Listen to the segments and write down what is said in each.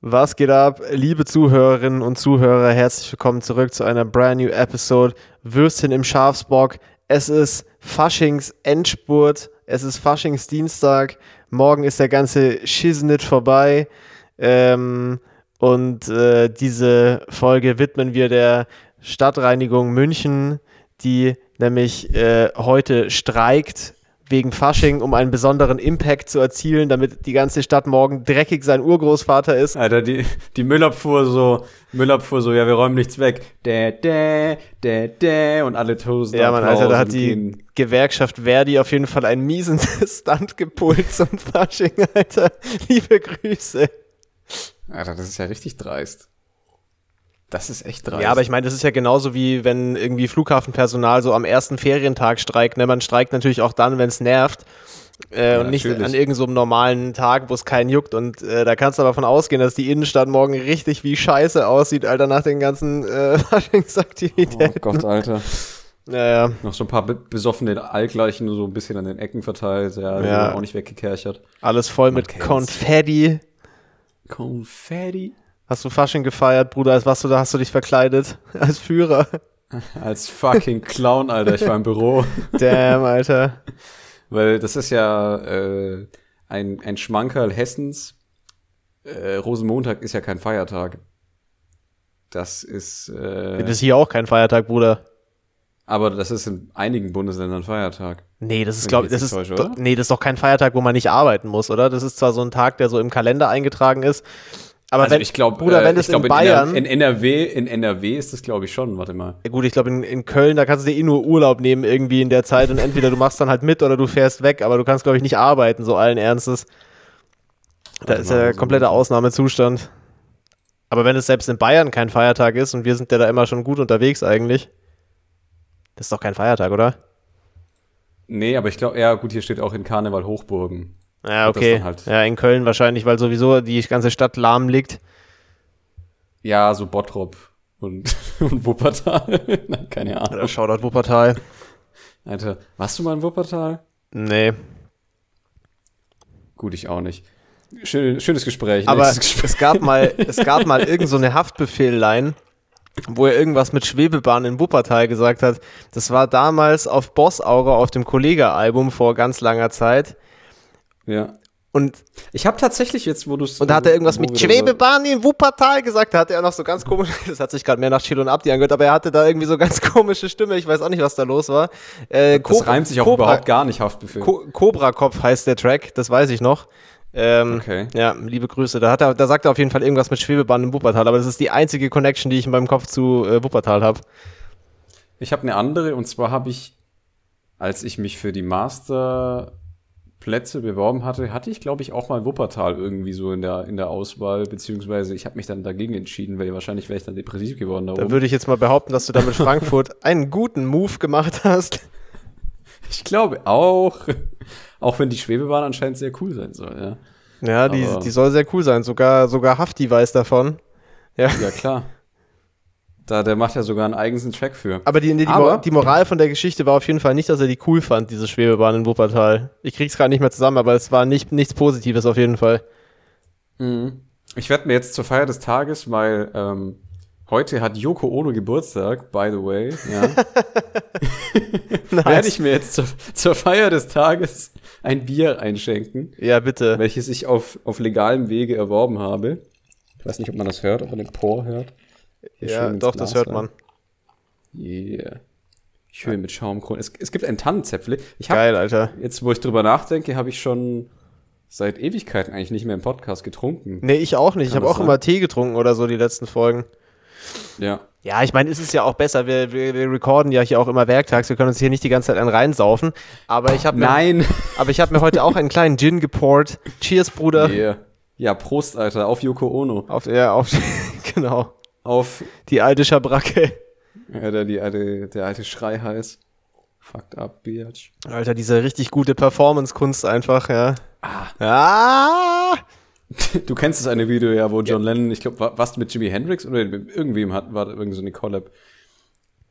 Was geht ab, liebe Zuhörerinnen und Zuhörer? Herzlich willkommen zurück zu einer brand new Episode Würstchen im Schafsbock. Es ist Faschings Endspurt, es ist Faschings Dienstag. Morgen ist der ganze Shiznit vorbei. Ähm, und äh, diese Folge widmen wir der Stadtreinigung München, die nämlich äh, heute streikt wegen Fasching, um einen besonderen Impact zu erzielen, damit die ganze Stadt morgen dreckig sein Urgroßvater ist. Alter, die, die Müllabfuhr so, Müllabfuhr so, ja, wir räumen nichts weg. Dä, dä, dä, dä, und alle tosen. Ja, man, Alter, da hat die gehen. Gewerkschaft Verdi auf jeden Fall einen miesen Stunt gepult zum Fasching, Alter. Liebe Grüße. Alter, das ist ja richtig dreist. Das ist echt dreist. Ja, aber ich meine, das ist ja genauso wie wenn irgendwie Flughafenpersonal so am ersten Ferientag streikt. Ne? Man streikt natürlich auch dann, wenn es nervt. Äh, ja, und nicht natürlich. an irgendeinem so normalen Tag, wo es keinen juckt. Und äh, da kannst du aber davon ausgehen, dass die Innenstadt morgen richtig wie Scheiße aussieht, Alter, nach den ganzen äh, Faschingsaktivitäten. Oh Gott, Alter. Ja, ja. Noch so ein paar besoffene Allgleichen so ein bisschen an den Ecken verteilt. Ja, ja. auch nicht weggekerchert. Alles voll Man mit Konfetti. Konfetti. Hast du Fasching gefeiert, Bruder? Als was du da hast du dich verkleidet? Als Führer? Als fucking Clown, Alter. Ich war im Büro. Damn, Alter. Weil das ist ja äh, ein, ein Schmankerl Hessens. Äh, Rosenmontag ist ja kein Feiertag. Das ist. Äh, das ist hier auch kein Feiertag, Bruder. Aber das ist in einigen Bundesländern Feiertag. Nee, das ist, glaube ich, das ist, täusche, nee, das ist doch kein Feiertag, wo man nicht arbeiten muss, oder? Das ist zwar so ein Tag, der so im Kalender eingetragen ist, aber also wenn, ich glaube, Bruder, wenn äh, es in Bayern. In, NRW, in NRW ist das, glaube ich, schon, warte mal. Ja gut, ich glaube, in, in Köln, da kannst du dir eh nur Urlaub nehmen irgendwie in der Zeit und entweder du machst dann halt mit oder du fährst weg, aber du kannst, glaube ich, nicht arbeiten, so allen Ernstes. Da ist ja so kompletter Ausnahmezustand. Aber wenn es selbst in Bayern kein Feiertag ist und wir sind ja da immer schon gut unterwegs eigentlich, das ist doch kein Feiertag, oder? Nee, aber ich glaube, ja, gut, hier steht auch in Karneval Hochburgen. Ja, okay. Halt ja, in Köln wahrscheinlich, weil sowieso die ganze Stadt lahm liegt. Ja, so Bottrop und, und Wuppertal. Nein, keine Ahnung. Oder Shoutout Wuppertal. Alter, warst du mal in Wuppertal? Nee. Gut, ich auch nicht. Schön, schönes Gespräch. Aber Gespräch. es gab mal, es gab mal irgend so eine Haftbefehllein, wo er irgendwas mit Schwebebahn in Wuppertal gesagt hat. Das war damals auf Boss Aura auf dem Kollega-Album vor ganz langer Zeit. Ja. Und ich habe tatsächlich jetzt, wo du Und da hat er irgendwas mit Schwebebahn in Wuppertal gesagt. Da hatte er noch so ganz komisch, das hat sich gerade mehr nach Chill und Abdi angehört, aber er hatte da irgendwie so ganz komische Stimme. Ich weiß auch nicht, was da los war. Äh, das reimt sich auch Cobra, überhaupt gar nicht, Haftbefehl. Co Cobra Kopf heißt der Track, das weiß ich noch. Ähm, okay. Ja, liebe Grüße. Da, hat er, da sagt er auf jeden Fall irgendwas mit Schwebebahn in Wuppertal, aber das ist die einzige Connection, die ich in meinem Kopf zu äh, Wuppertal habe. Ich habe eine andere und zwar habe ich, als ich mich für die Master Plätze beworben hatte, hatte ich, glaube ich, auch mal Wuppertal irgendwie so in der, in der Auswahl, beziehungsweise ich habe mich dann dagegen entschieden, weil wahrscheinlich wäre ich dann depressiv geworden. Da, da würde ich jetzt mal behaupten, dass du da mit Frankfurt einen guten Move gemacht hast. Ich glaube auch. Auch wenn die Schwebebahn anscheinend sehr cool sein soll, ja. Ja, die, die soll sehr cool sein. Sogar, sogar Hafti weiß davon. Ja, ja klar. Da, der macht ja sogar einen eigenen Track für. Aber die, die, Aber die, Moral von der Geschichte war auf jeden Fall nicht, dass er die cool fand, diese Schwebebahn in Wuppertal. Ich krieg's gerade nicht mehr zusammen, aber es war nicht, nichts Positives auf jeden Fall. Mhm. Ich werde mir jetzt zur Feier des Tages, weil ähm, heute hat Yoko Ono Geburtstag, by the way, ja. nice. werde ich mir jetzt zur, zur Feier des Tages ein Bier einschenken. Ja, bitte. Welches ich auf, auf legalem Wege erworben habe. Ich weiß nicht, ob man das hört, ob man den Por hört. Ja, doch, das hört man. Yeah. Schön mit Schaumkronen. Es, es gibt ein Tannenzäpfle. Ich hab, Geil, Alter. Jetzt, wo ich drüber nachdenke, habe ich schon seit Ewigkeiten eigentlich nicht mehr im Podcast getrunken. Nee, ich auch nicht. Kann ich habe auch sein? immer Tee getrunken oder so die letzten Folgen. Ja. Ja, ich meine, es ist ja auch besser. Wir, wir, wir recorden ja hier auch immer werktags. Wir können uns hier nicht die ganze Zeit einen reinsaufen. Aber ich habe Nein. aber ich habe mir heute auch einen kleinen Gin geport. Cheers, Bruder. Yeah. Ja, Prost, Alter. Auf Yoko Ono. Auf, ja, auf, genau auf die alte Schabracke. Ja, der, die alte, der alte Schreihals. Fucked up, Bitch. Alter, diese richtig gute Performance-Kunst einfach, ja. Ah. ah. Du kennst das eine Video, ja, wo John ja. Lennon, ich glaube, warst du mit Jimi Hendrix oder irgendwem hat, war irgend so eine Collab.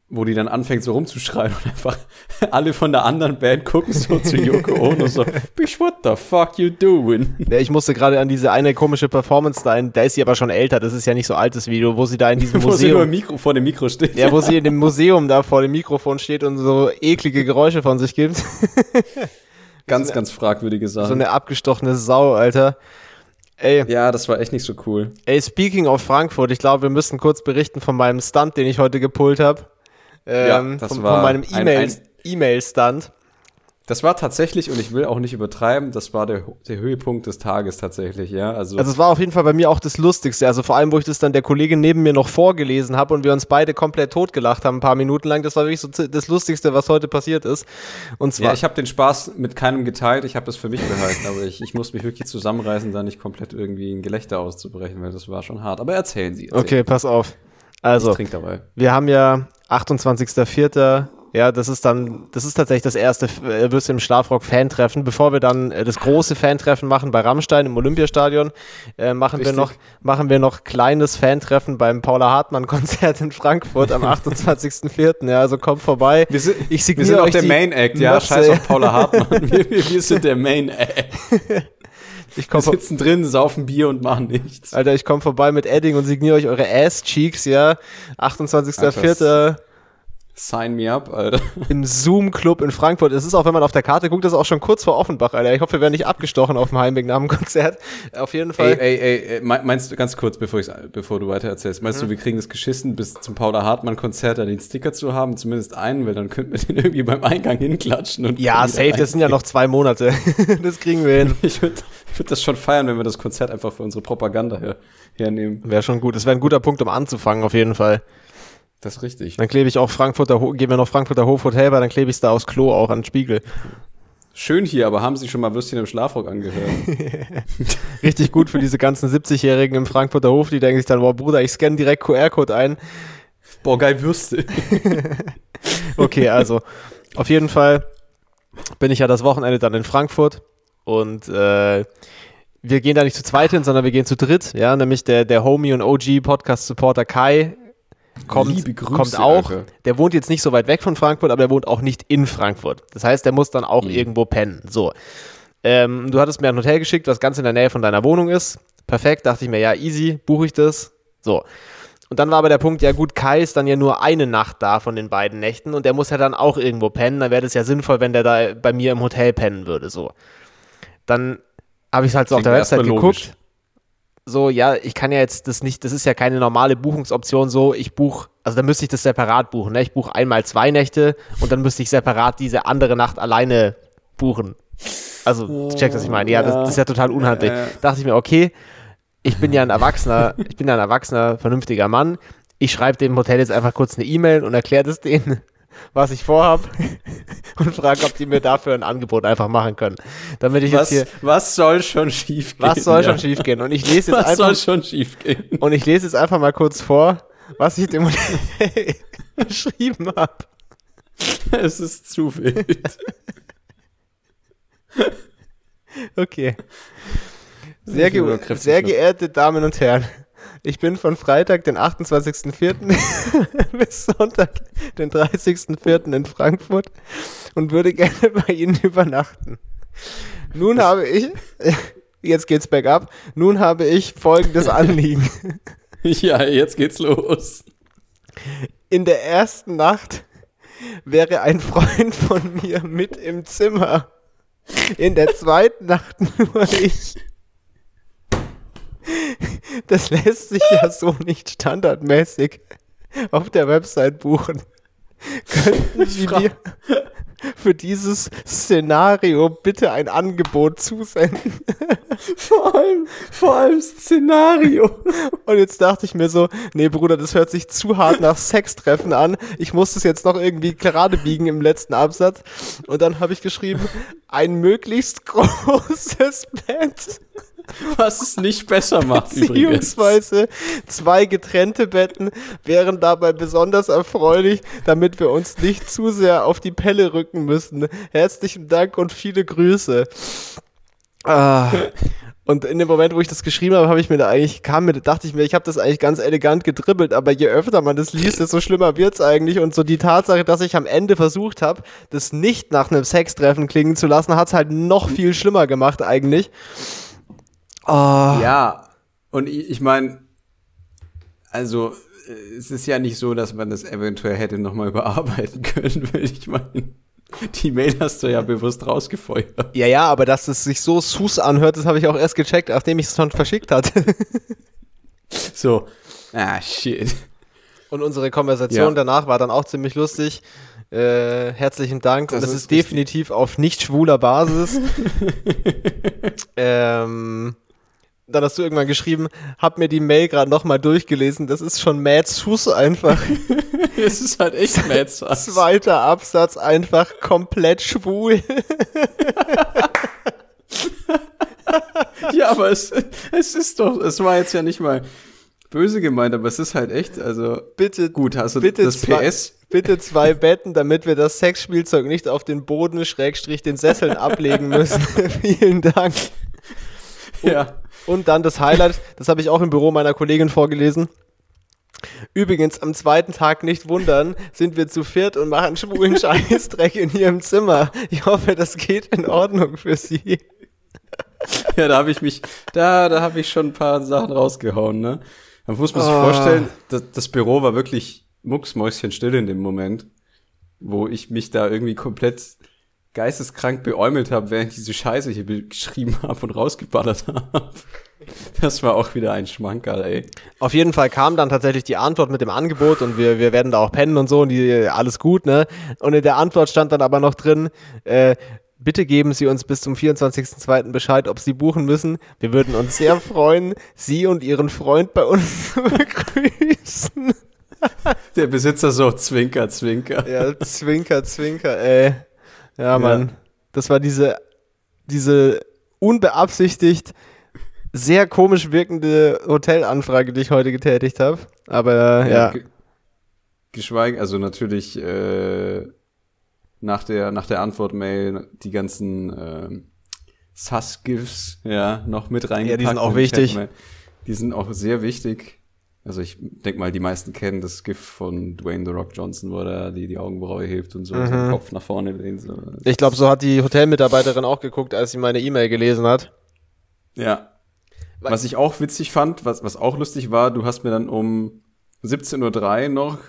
Wo die dann anfängt so rumzuschreien und einfach alle von der anderen Band gucken so zu Yoko Ono so, Bitch, what the fuck you doing? Ja, ich musste gerade an diese eine komische Performance da, da ist sie aber schon älter, das ist ja nicht so altes Video, wo sie da in diesem wo sie nur Museum, Mikro, vor dem Mikro steht. ja, wo sie in dem Museum da vor dem Mikrofon steht und so eklige Geräusche von sich gibt. ganz, ganz fragwürdige So Sachen. eine abgestochene Sau, Alter. Ey, ja, das war echt nicht so cool. ey, speaking of Frankfurt, ich glaube, wir müssen kurz berichten von meinem Stunt, den ich heute gepult habe. Ähm, Ja, das von, war von meinem ein- E-Mail- ein- E-Mail-Stunt. Das war tatsächlich, und ich will auch nicht übertreiben, das war der, der Höhepunkt des Tages tatsächlich, ja. Also, Also es war auf jeden Fall bei mir auch das Lustigste. Also vor allem, wo ich das dann der Kollegin neben mir noch vorgelesen habe und wir uns beide komplett totgelacht haben, ein paar Minuten lang. Das war wirklich so das Lustigste, was heute passiert ist. Und zwar, ja, ich habe den Spaß mit keinem geteilt, ich habe das für mich behalten, aber ich, ich muss mich wirklich zusammenreißen, da nicht komplett irgendwie in Gelächter auszubrechen, weil das war schon hart. Aber erzählen Sie. Erzählen. okay, pass auf. Also, wir haben ja 28.04. Ja, das ist dann, das ist tatsächlich das erste äh, Würste im Schlafrock Fan-Treffen. Bevor wir dann äh, das große Fan-Treffen machen bei Rammstein im Olympiastadion, äh, machen wir noch, machen wir noch kleines Fan-Treffen beim Paula Hartmann-Konzert in Frankfurt am 28.04. Ja, also kommt vorbei. Wir sind, Ich wir sind auch der die Main Act, ja. Scheiß auf Paula Hartmann. Wir, wir, wir sind der Main Act. Ich Wir komme sitzen drin, saufen Bier und machen nichts. Alter, ich komme vorbei mit Edding und signiere euch eure Ass-Cheeks, ja. 28.04. Sign me up, Alter. im Zoom-Club in Frankfurt. Es ist auch, wenn man auf der Karte guckt, das ist auch schon kurz vor Offenbach, Alter. Ich hoffe, wir werden nicht abgestochen auf dem Heimweg nach dem Konzert. Auf jeden Fall. Ey, ey, ey, ey, me- meinst du, ganz kurz, bevor, ich's, bevor du weiter erzählst, meinst du, wir kriegen es geschissen, bis zum Paula Hartmann-Konzert da den Sticker zu haben? Zumindest einen, weil dann könnten wir den irgendwie beim Eingang hinklatschen. Und ja, safe, das sind ja noch zwei Monate. das kriegen wir hin. Ich würde ich würd das schon feiern, wenn wir das Konzert einfach für unsere Propaganda her, hernehmen. Wäre schon gut. Das wäre ein guter Punkt, um anzufangen, auf jeden Fall. Das ist richtig. Dann klebe ich auch Frankfurter, gehen wir noch Frankfurter Hofhotel bei, dann klebe ich es da aufs Klo auch an den Spiegel. Schön hier, aber haben Sie schon mal Würstchen im Schlafrock angehört? Richtig gut für diese ganzen 70-Jährigen im Frankfurter Hof, die denken sich dann, boah, Bruder, ich scanne direkt QR-Code ein. Boah, geil Würste. Okay, also auf jeden Fall bin ich ja das Wochenende dann in Frankfurt und äh, wir gehen da nicht zu zweit hin, sondern wir gehen zu dritt, ja, nämlich der, der Homie und OG Podcast-Supporter Kai kommt, kommt auch. Alter. Der wohnt jetzt nicht so weit weg von Frankfurt, aber der wohnt auch nicht in Frankfurt. Das heißt, der muss dann auch Mhm. irgendwo pennen. So. Ähm, du hattest mir ein Hotel geschickt, was ganz in der Nähe von deiner Wohnung ist. Perfekt, dachte ich mir, ja, easy, buche ich das. So. Und dann war aber der Punkt, ja gut, Kai ist dann ja nur eine Nacht da von den beiden Nächten und der muss ja dann auch irgendwo pennen. Dann wäre das ja sinnvoll, wenn der da bei mir im Hotel pennen würde. So. Dann habe ich es halt so auf Klingt der Website geguckt. logisch. So, ja, ich kann ja jetzt das nicht, das ist ja keine normale Buchungsoption so, ich buche, also dann müsste ich das separat buchen. Ne? Ich buche einmal zwei Nächte und dann müsste ich separat diese andere Nacht alleine buchen. Also, check, was ich meine. Ja, das, das ist ja total unhandlich. Ja. Dachte ich mir, okay, ich bin ja ein Erwachsener, ich bin ja ein erwachsener, vernünftiger Mann. Ich schreibe dem Hotel jetzt einfach kurz eine E-Mail und erkläre das denen, was ich vorhab und frage, ob die mir dafür ein Angebot einfach machen können. Damit ich Was, jetzt hier, was soll schon schief gehen? was soll schon ja. schief gehen? Und ich lese jetzt Was einfach soll schon schief gehen? und ich lese jetzt einfach mal kurz vor, was ich dem geschrieben habe. Es ist zu wild. Okay. Sehr, ge sehr noch. geehrte Damen und Herren, ich bin von Freitag, den 28.04. bis Sonntag, den 30.04. in Frankfurt und würde gerne bei Ihnen übernachten. Nun habe ich, jetzt geht's bergab, nun habe ich folgendes Anliegen. Ja, jetzt geht's los. In der ersten Nacht wäre ein Freund von mir mit im Zimmer. In der zweiten Nacht nur ich. Das lässt sich ja so nicht standardmäßig auf der Website buchen. Könnten Sie mir für dieses Szenario bitte ein Angebot zusenden? Vor allem, vor allem Szenario. Und jetzt dachte ich mir so, nee Bruder, das hört sich zu hart nach Sextreffen an. Ich muss das jetzt noch irgendwie gerade biegen im letzten Absatz. Und dann habe ich geschrieben, ein möglichst großes Bett, Was es nicht besser macht übrigens. beziehungsweise zwei getrennte Betten wären dabei besonders erfreulich, damit wir uns nicht zu sehr auf die Pelle rücken müssen. Herzlichen Dank und viele Grüße. Ah, Und in dem Moment, wo ich das geschrieben habe, habe ich mir da eigentlich, kam mir, dachte ich mir, ich habe das eigentlich ganz elegant gedribbelt, aber je öfter man das liest, desto schlimmer wird's eigentlich. Und so die Tatsache, dass ich am Ende versucht habe, das nicht nach einem Sextreffen klingen zu lassen, hat's halt noch viel schlimmer gemacht eigentlich. Oh. Ja, und ich, ich meine, also es ist ja nicht so, dass man das eventuell hätte nochmal überarbeiten können, will ich meinen. Die Mail hast du ja bewusst rausgefeuert. Ja, ja, aber dass es sich so sus anhört, das habe ich auch erst gecheckt, nachdem ich es schon verschickt hatte. so, ah, shit. Und unsere Konversation ja. danach war dann auch ziemlich lustig. Äh, herzlichen Dank. Das Und das ist, ist definitiv auf nicht schwuler Basis. ähm, dann hast du irgendwann geschrieben, hab mir die Mail gerade nochmal durchgelesen. Das ist schon Mad Sus einfach. Es ist halt echt Mad Sus. Zweiter Absatz einfach komplett schwul. ja, aber es, es ist doch, es war jetzt ja nicht mal böse gemeint, aber es ist halt echt, also bitte gut, hast du bitte das zwei, PS bitte zwei Betten, damit wir das Sexspielzeug nicht auf den Boden Schrägstrich den Sesseln ablegen müssen. Vielen Dank. ja. Und dann das Highlight, das habe ich auch im Büro meiner Kollegin vorgelesen. Übrigens, am zweiten Tag nicht wundern, sind wir zu viert und machen schwulen Scheißdreck in ihrem Zimmer. Ich hoffe, das geht in Ordnung für sie. Ja, da habe ich mich, da, da habe ich schon ein paar Sachen rausgehauen, ne? Man muss man sich oh. vorstellen, das, das Büro war wirklich mucksmäuschenstill in dem Moment, wo ich mich da irgendwie komplett geisteskrank beäumelt habe, während ich diese Scheiße hier geschrieben habe und rausgeballert habe. Das war auch wieder ein Schmankerl, ey. Auf jeden Fall kam dann tatsächlich die Antwort mit dem Angebot und wir, wir werden da auch pennen und so und die, alles gut, ne? Und in der Antwort stand dann aber noch drin, äh, bitte geben Sie uns bis zum 24.02. Bescheid, ob Sie buchen müssen. Wir würden uns sehr freuen, Sie und Ihren Freund bei uns zu begrüßen. Der Besitzer so, Zwinker, Zwinker. Ja, Zwinker, Zwinker, ey. Ja, Mann. Das war diese, diese unbeabsichtigt sehr komisch wirkende Hotelanfrage, die ich heute getätigt habe. Aber äh, ja. ja. Geschweige, also natürlich äh, nach der, nach der Antwort-Mail die ganzen äh, Sus-GIFs ja, noch mit reingepackt. Ja, die sind auch wichtig. Die sind auch sehr wichtig. Also ich denke mal, die meisten kennen das GIF von Dwayne The Rock Johnson, wo er die, die Augenbraue hebt und so mhm. seinen Kopf nach vorne lehnt. So. Ich glaube, so hat die Hotelmitarbeiterin auch geguckt, als sie meine E-Mail gelesen hat. Ja. Was ich auch witzig fand, was, was auch lustig war, du hast mir dann um 17.03 Uhr noch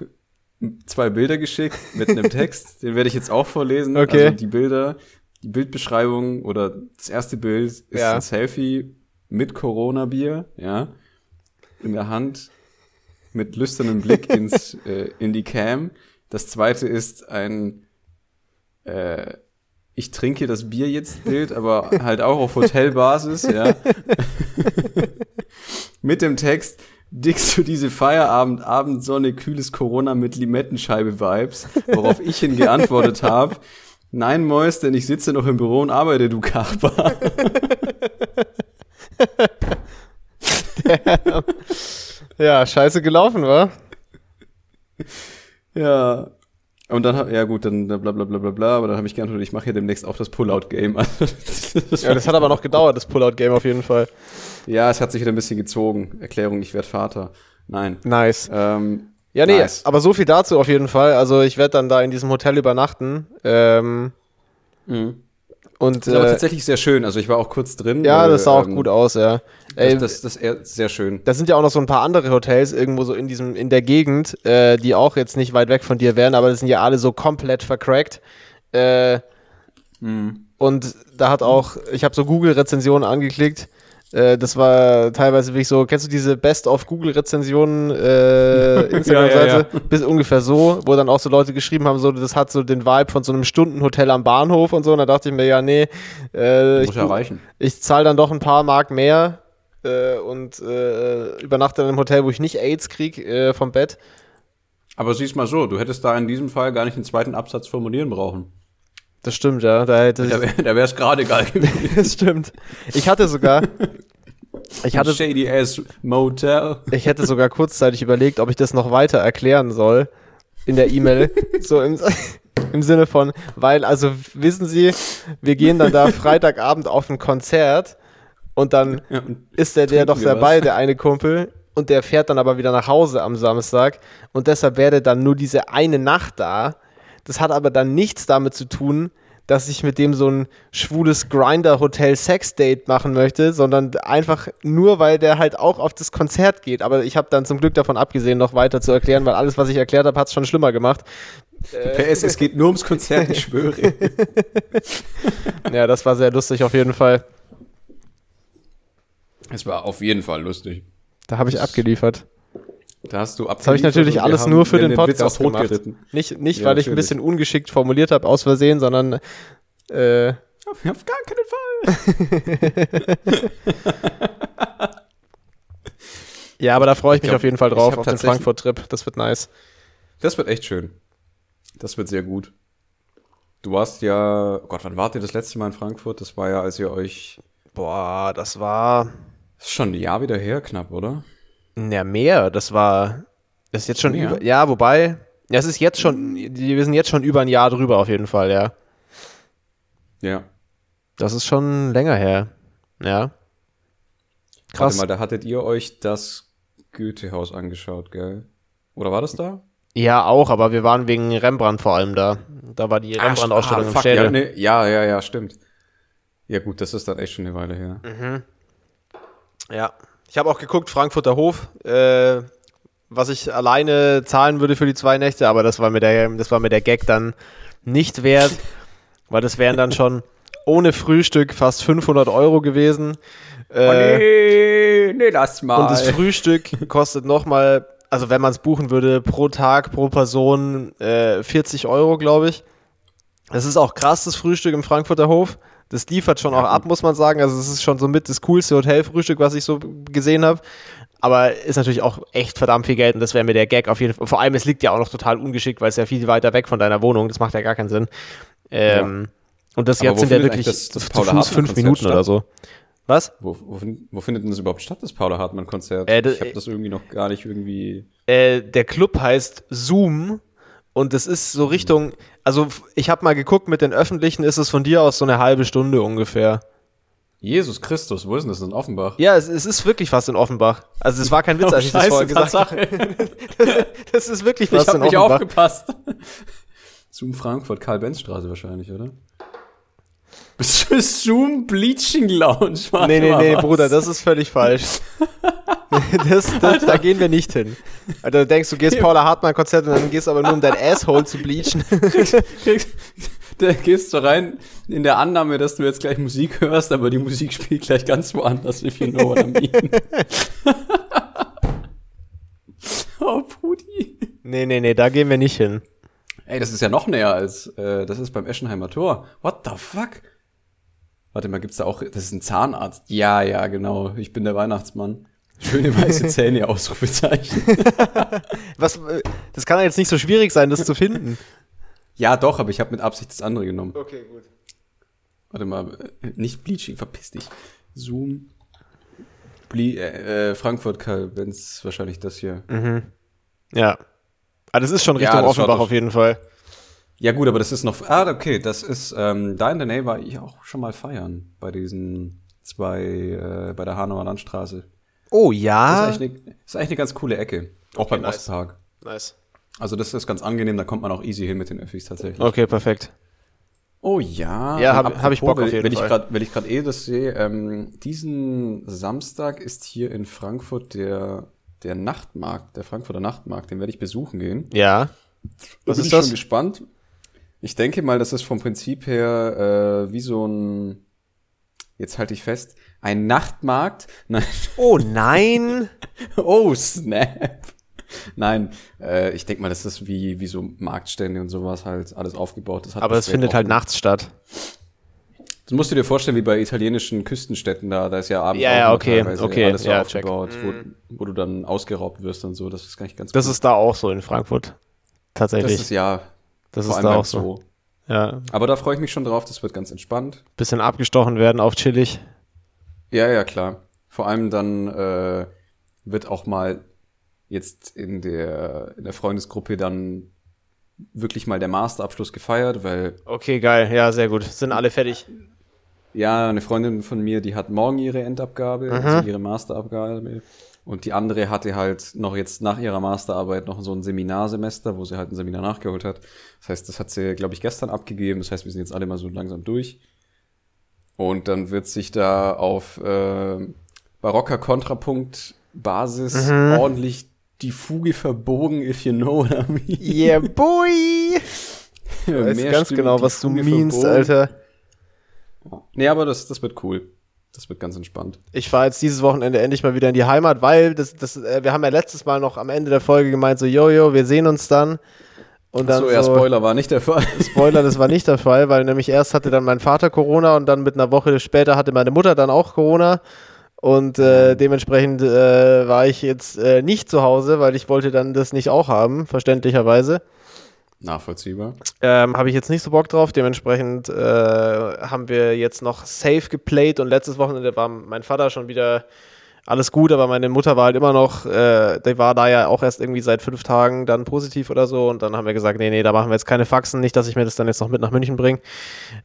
zwei Bilder geschickt mit einem Text. Den werde ich jetzt auch vorlesen. Okay. Also die Bilder, die Bildbeschreibung oder das erste Bild ist ja. ein Selfie mit Corona-Bier, ja, in der Hand mit lüsternem Blick ins, äh, in die Cam. Das zweite ist ein äh, ich trinke das Bier jetzt Bild, aber halt auch auf Hotelbasis, ja. mit dem Text, dickst du diese Feierabend, Abendsonne, kühles Corona mit Limettenscheibe-Vibes, worauf ich hin geantwortet habe, nein, Mäus, denn ich sitze noch im Büro und arbeite, du Kaper. Ja, scheiße gelaufen, wa? Ja. Und dann, ja gut, dann bla bla bla bla bla, aber dann habe ich geantwortet, ich mache hier demnächst auch das Pullout-Game. das ja, das hat aber noch gedauert, das Pullout-Game auf jeden Fall. Ja, es hat sich wieder ein bisschen gezogen. Erklärung, ich werde Vater. Nein. Nice. Ähm, ja, nee, nice. aber so viel dazu auf jeden Fall. Also ich werde dann da in diesem Hotel übernachten. Ähm, mhm. Und, das ist aber äh, tatsächlich sehr schön. Also ich war auch kurz drin. Ja, weil, das sah auch ähm, gut aus, ja. Ey, das, das, das ist sehr schön. Da sind ja auch noch so ein paar andere Hotels irgendwo so in diesem, in der Gegend, äh, die auch jetzt nicht weit weg von dir wären, aber das sind ja alle so komplett vercrackt. Äh, mhm. Und da hat auch, ich habe so Google-Rezensionen angeklickt äh, das war teilweise wirklich so, kennst du diese Best-of-Google-Rezensionen äh, Instagram-Seite? ja, ja, ja. Bis ungefähr so, wo dann auch so Leute geschrieben haben, so, das hat so den Vibe von so einem Stundenhotel am Bahnhof und so. Und da dachte ich mir, ja, nee, äh, ich, erreichen. ich zahle dann doch ein paar Mark mehr äh, und äh, übernachte dann im Hotel, wo ich nicht AIDS krieg äh, vom Bett. Aber siehst mal so, du hättest da in diesem Fall gar nicht einen zweiten Absatz formulieren brauchen. Das stimmt, ja. Da, da, da wäre es gerade geil gewesen. das stimmt. Ich hatte sogar. Ich hatte, Shady ass Motel. Ich hätte sogar kurzzeitig überlegt, ob ich das noch weiter erklären soll in der E-Mail. so im, im Sinne von, weil, also wissen Sie, wir gehen dann da Freitagabend auf ein Konzert Und dann Ja, und ist der, der doch dabei, was? der eine Kumpel. Und der fährt dann aber wieder nach Hause am Samstag. Und deshalb wäre dann nur diese eine Nacht da. Das hat aber dann nichts damit zu tun, dass ich mit dem so ein schwules Grinder-Hotel-Sex-Date machen möchte, sondern einfach nur, weil der halt auch auf das Konzert geht. Aber ich habe dann zum Glück davon abgesehen, noch weiter zu erklären, weil alles, was ich erklärt habe, hat es schon schlimmer gemacht. PS, es geht nur ums Konzert, ich schwöre. Ja, das war sehr lustig auf jeden Fall. Es war auf jeden Fall lustig. Da habe ich abgeliefert. Da hast du Das habe ich natürlich alles nur für den Podcast gemacht. Nicht, nicht Ja, weil ich ein bisschen ungeschickt formuliert habe, aus Versehen, sondern äh, Auf gar keinen Fall. ja, aber da freue ich, Ich mich glaub, auf jeden Fall ich drauf, auf den Frankfurt-Trip. Das wird nice. Das wird echt schön. Das wird sehr gut. Du warst ja, oh Gott, wann wart ihr das letzte Mal in Frankfurt? Das war ja, als ihr euch, Boah, das war das ist schon ein Jahr wieder her, knapp, oder? Ja mehr. Das war, das ist jetzt schon Mehr? über, ja, wobei, ja, es ist jetzt schon, wir sind jetzt schon über ein Jahr drüber auf jeden Fall, ja. Ja. Das ist schon länger her. Ja. Krass. Warte mal, da hattet ihr euch das Goethehaus angeschaut, gell? Oder war das da? Ja, auch, aber wir waren wegen Rembrandt vor allem da. Da war die Rembrandt-Ausstellung Ah, im fuck, Städel. ja, nee, ja, ja, ja, stimmt. Ja gut, das ist dann echt schon eine Weile her. Ja, ich habe auch geguckt, Frankfurter Hof, äh, was ich alleine zahlen würde für die zwei Nächte, aber das war mir der, das war mir der Gag dann nicht wert, weil das wären dann schon ohne Frühstück fast 500 Euro gewesen. Äh, nee, nee, lass mal. und das Frühstück kostet nochmal, also wenn man es buchen würde, pro Tag, pro Person äh, 40 Euro, glaube ich. Das ist auch krass, das Frühstück im Frankfurter Hof. Das liefert schon auch ab, muss man sagen. Also es ist schon so mit das coolste Hotelfrühstück, was ich so gesehen habe. Aber ist natürlich auch echt verdammt viel Geld und das wäre mir der Gag auf jeden Fall. Vor allem, es liegt ja auch noch total ungeschickt, weil es ja viel weiter weg von deiner Wohnung. Das macht ja gar keinen Sinn. Ähm, Und das Aber jetzt sind ja wirklich das- das zu Paula Fuß fünf Minuten oder statt? so. Was? Wo, wo, wo findet denn das überhaupt statt, das Paula Hartmann-Konzert? Äh, ich habe das irgendwie noch gar nicht irgendwie. äh, der Club heißt Zoom und das ist so Richtung, also ich habe mal geguckt, mit den öffentlichen ist es von dir aus so eine halbe Stunde ungefähr. Jesus Christus, wo ist denn das in Offenbach? Ja, es, es ist wirklich fast in Offenbach. Also es war kein Witz, als ich das vorher gesagt habe. Das ist wirklich Ich fast habe in nicht Offenbach. aufgepasst. Zoom Frankfurt, Karl-Benz-Straße wahrscheinlich, oder? Zoom Bleaching Lounge. Warte Nee, nee, nee, was? Bruder, das ist völlig falsch. das, das, da gehen wir nicht hin. Also du denkst, du gehst Paula Hartmann Konzert und dann gehst aber nur um dein Asshole zu bleachen. Kriegst- Da gehst du rein in der Annahme, dass du jetzt gleich Musik hörst, aber die Musik spielt gleich ganz woanders, if you know what I mean. oh, Pudi. nee, nee, nee, da gehen wir nicht hin. Ey, das ist ja noch näher als, äh, das ist beim Eschenheimer Tor. What the fuck? Warte mal, gibt's da auch, das ist ein Zahnarzt. Ja, ja, genau. Ich bin der Weihnachtsmann. Schöne weiße Zähne, Ausrufezeichen. Was, äh, das kann ja jetzt nicht so schwierig sein, das zu finden. Ja, doch, aber ich habe mit Absicht das andere genommen. Okay, gut. Warte mal, äh, nicht Bleaching, verpiss dich. Zoom. Ble äh, äh, Frankfurt, Karl, wenn's wahrscheinlich das hier. Ja. Aber das ist schon Ja, Richtung schaut Offenbach doch- auf jeden Fall. Ja gut, aber das ist noch. Ah, okay, das ist ähm, da in der Nähe war ich auch schon mal feiern bei diesen zwei äh, bei der Hanauer Landstraße. Oh Das ja. ist, eigentlich eine, ist eigentlich eine ganz coole Ecke. Auch beim nice. Ostpark. Nice. Also das ist ganz angenehm, da kommt man auch easy hin mit den Öffis tatsächlich. Okay, perfekt. Oh ja. Ja, und hab- ich Bock auf wenn- jeden wenn Fall. Ich grad, wenn ich gerade eh das sehe, ähm, diesen Samstag ist hier in Frankfurt der, der Nachtmarkt, der Frankfurter Nachtmarkt, den werde ich besuchen gehen. Ja. Was bin ist ich das? schon gespannt. Ich denke mal, das ist vom Prinzip her äh, wie so ein, jetzt halte ich fest, ein Nachtmarkt. Nein, Oh nein. oh snap. Nein, äh, ich denke mal, das ist wie, wie so Marktstände und sowas halt alles aufgebaut. Das hat Aber das es findet halt nachts statt. Das musst du dir vorstellen, wie bei italienischen Küstenstädten da, da ist ja abends Ja, ja, okay, teilweise okay, alles ja, aufgebaut, wo, wo du dann ausgeraubt wirst und so. Das ist gar nicht ganz Das cool. ist da auch so in Frankfurt. das Tatsächlich. ist ja Das vor ist da auch so. Zoo. Ja. Aber da freue ich mich schon drauf, das wird ganz entspannt. Bisschen abgestochen werden auf chillig. Ja, ja, klar. Vor allem dann äh, wird auch mal jetzt in der, in der Freundesgruppe dann wirklich mal der Masterabschluss gefeiert, weil Okay, geil. Ja, sehr gut. Sind alle fertig. Ja, eine Freundin von mir, die hat morgen ihre Endabgabe, Mhm. also ihre Masterabgabe. Und die andere hatte halt noch jetzt nach ihrer Masterarbeit noch so ein Seminarsemester, wo sie halt ein Seminar nachgeholt hat. Das heißt, das hat sie, glaube ich, gestern abgegeben. Das heißt, wir sind jetzt alle mal so langsam durch. Und dann wird sich da auf äh, barocker Kontrapunkt-Basis Mhm. ordentlich die Fuge verbogen, if you know what I mean. Yeah, boy! Ich weiß ganz Mehrstimmig genau, was du Fuge meinst, verbogen. Alter. Nee, aber das, das wird cool. Das wird ganz entspannt. Ich fahre jetzt dieses Wochenende endlich mal wieder in die Heimat, weil das, das, äh, wir haben ja letztes Mal noch am Ende der Folge gemeint, so, jojo, wir sehen uns dann. Und dann so, ja, so, Spoiler war nicht der Fall. Spoiler, das war nicht der Fall, weil nämlich erst hatte dann mein Vater Corona und dann mit einer Woche später hatte meine Mutter dann auch Corona. Und äh, dementsprechend äh, war ich jetzt äh, nicht zu Hause, weil ich wollte dann das nicht auch haben, verständlicherweise. Nachvollziehbar. Ähm, Habe ich jetzt nicht so Bock drauf. Dementsprechend äh, haben wir jetzt noch safe geplayt und letztes Wochenende war mein Vater schon wieder alles gut, aber meine Mutter war halt immer noch, äh, die war da ja auch erst irgendwie seit fünf Tagen dann positiv oder so und dann haben wir gesagt, nee, nee, da machen wir jetzt keine Faxen, nicht, dass ich mir das dann jetzt noch mit nach München bringe.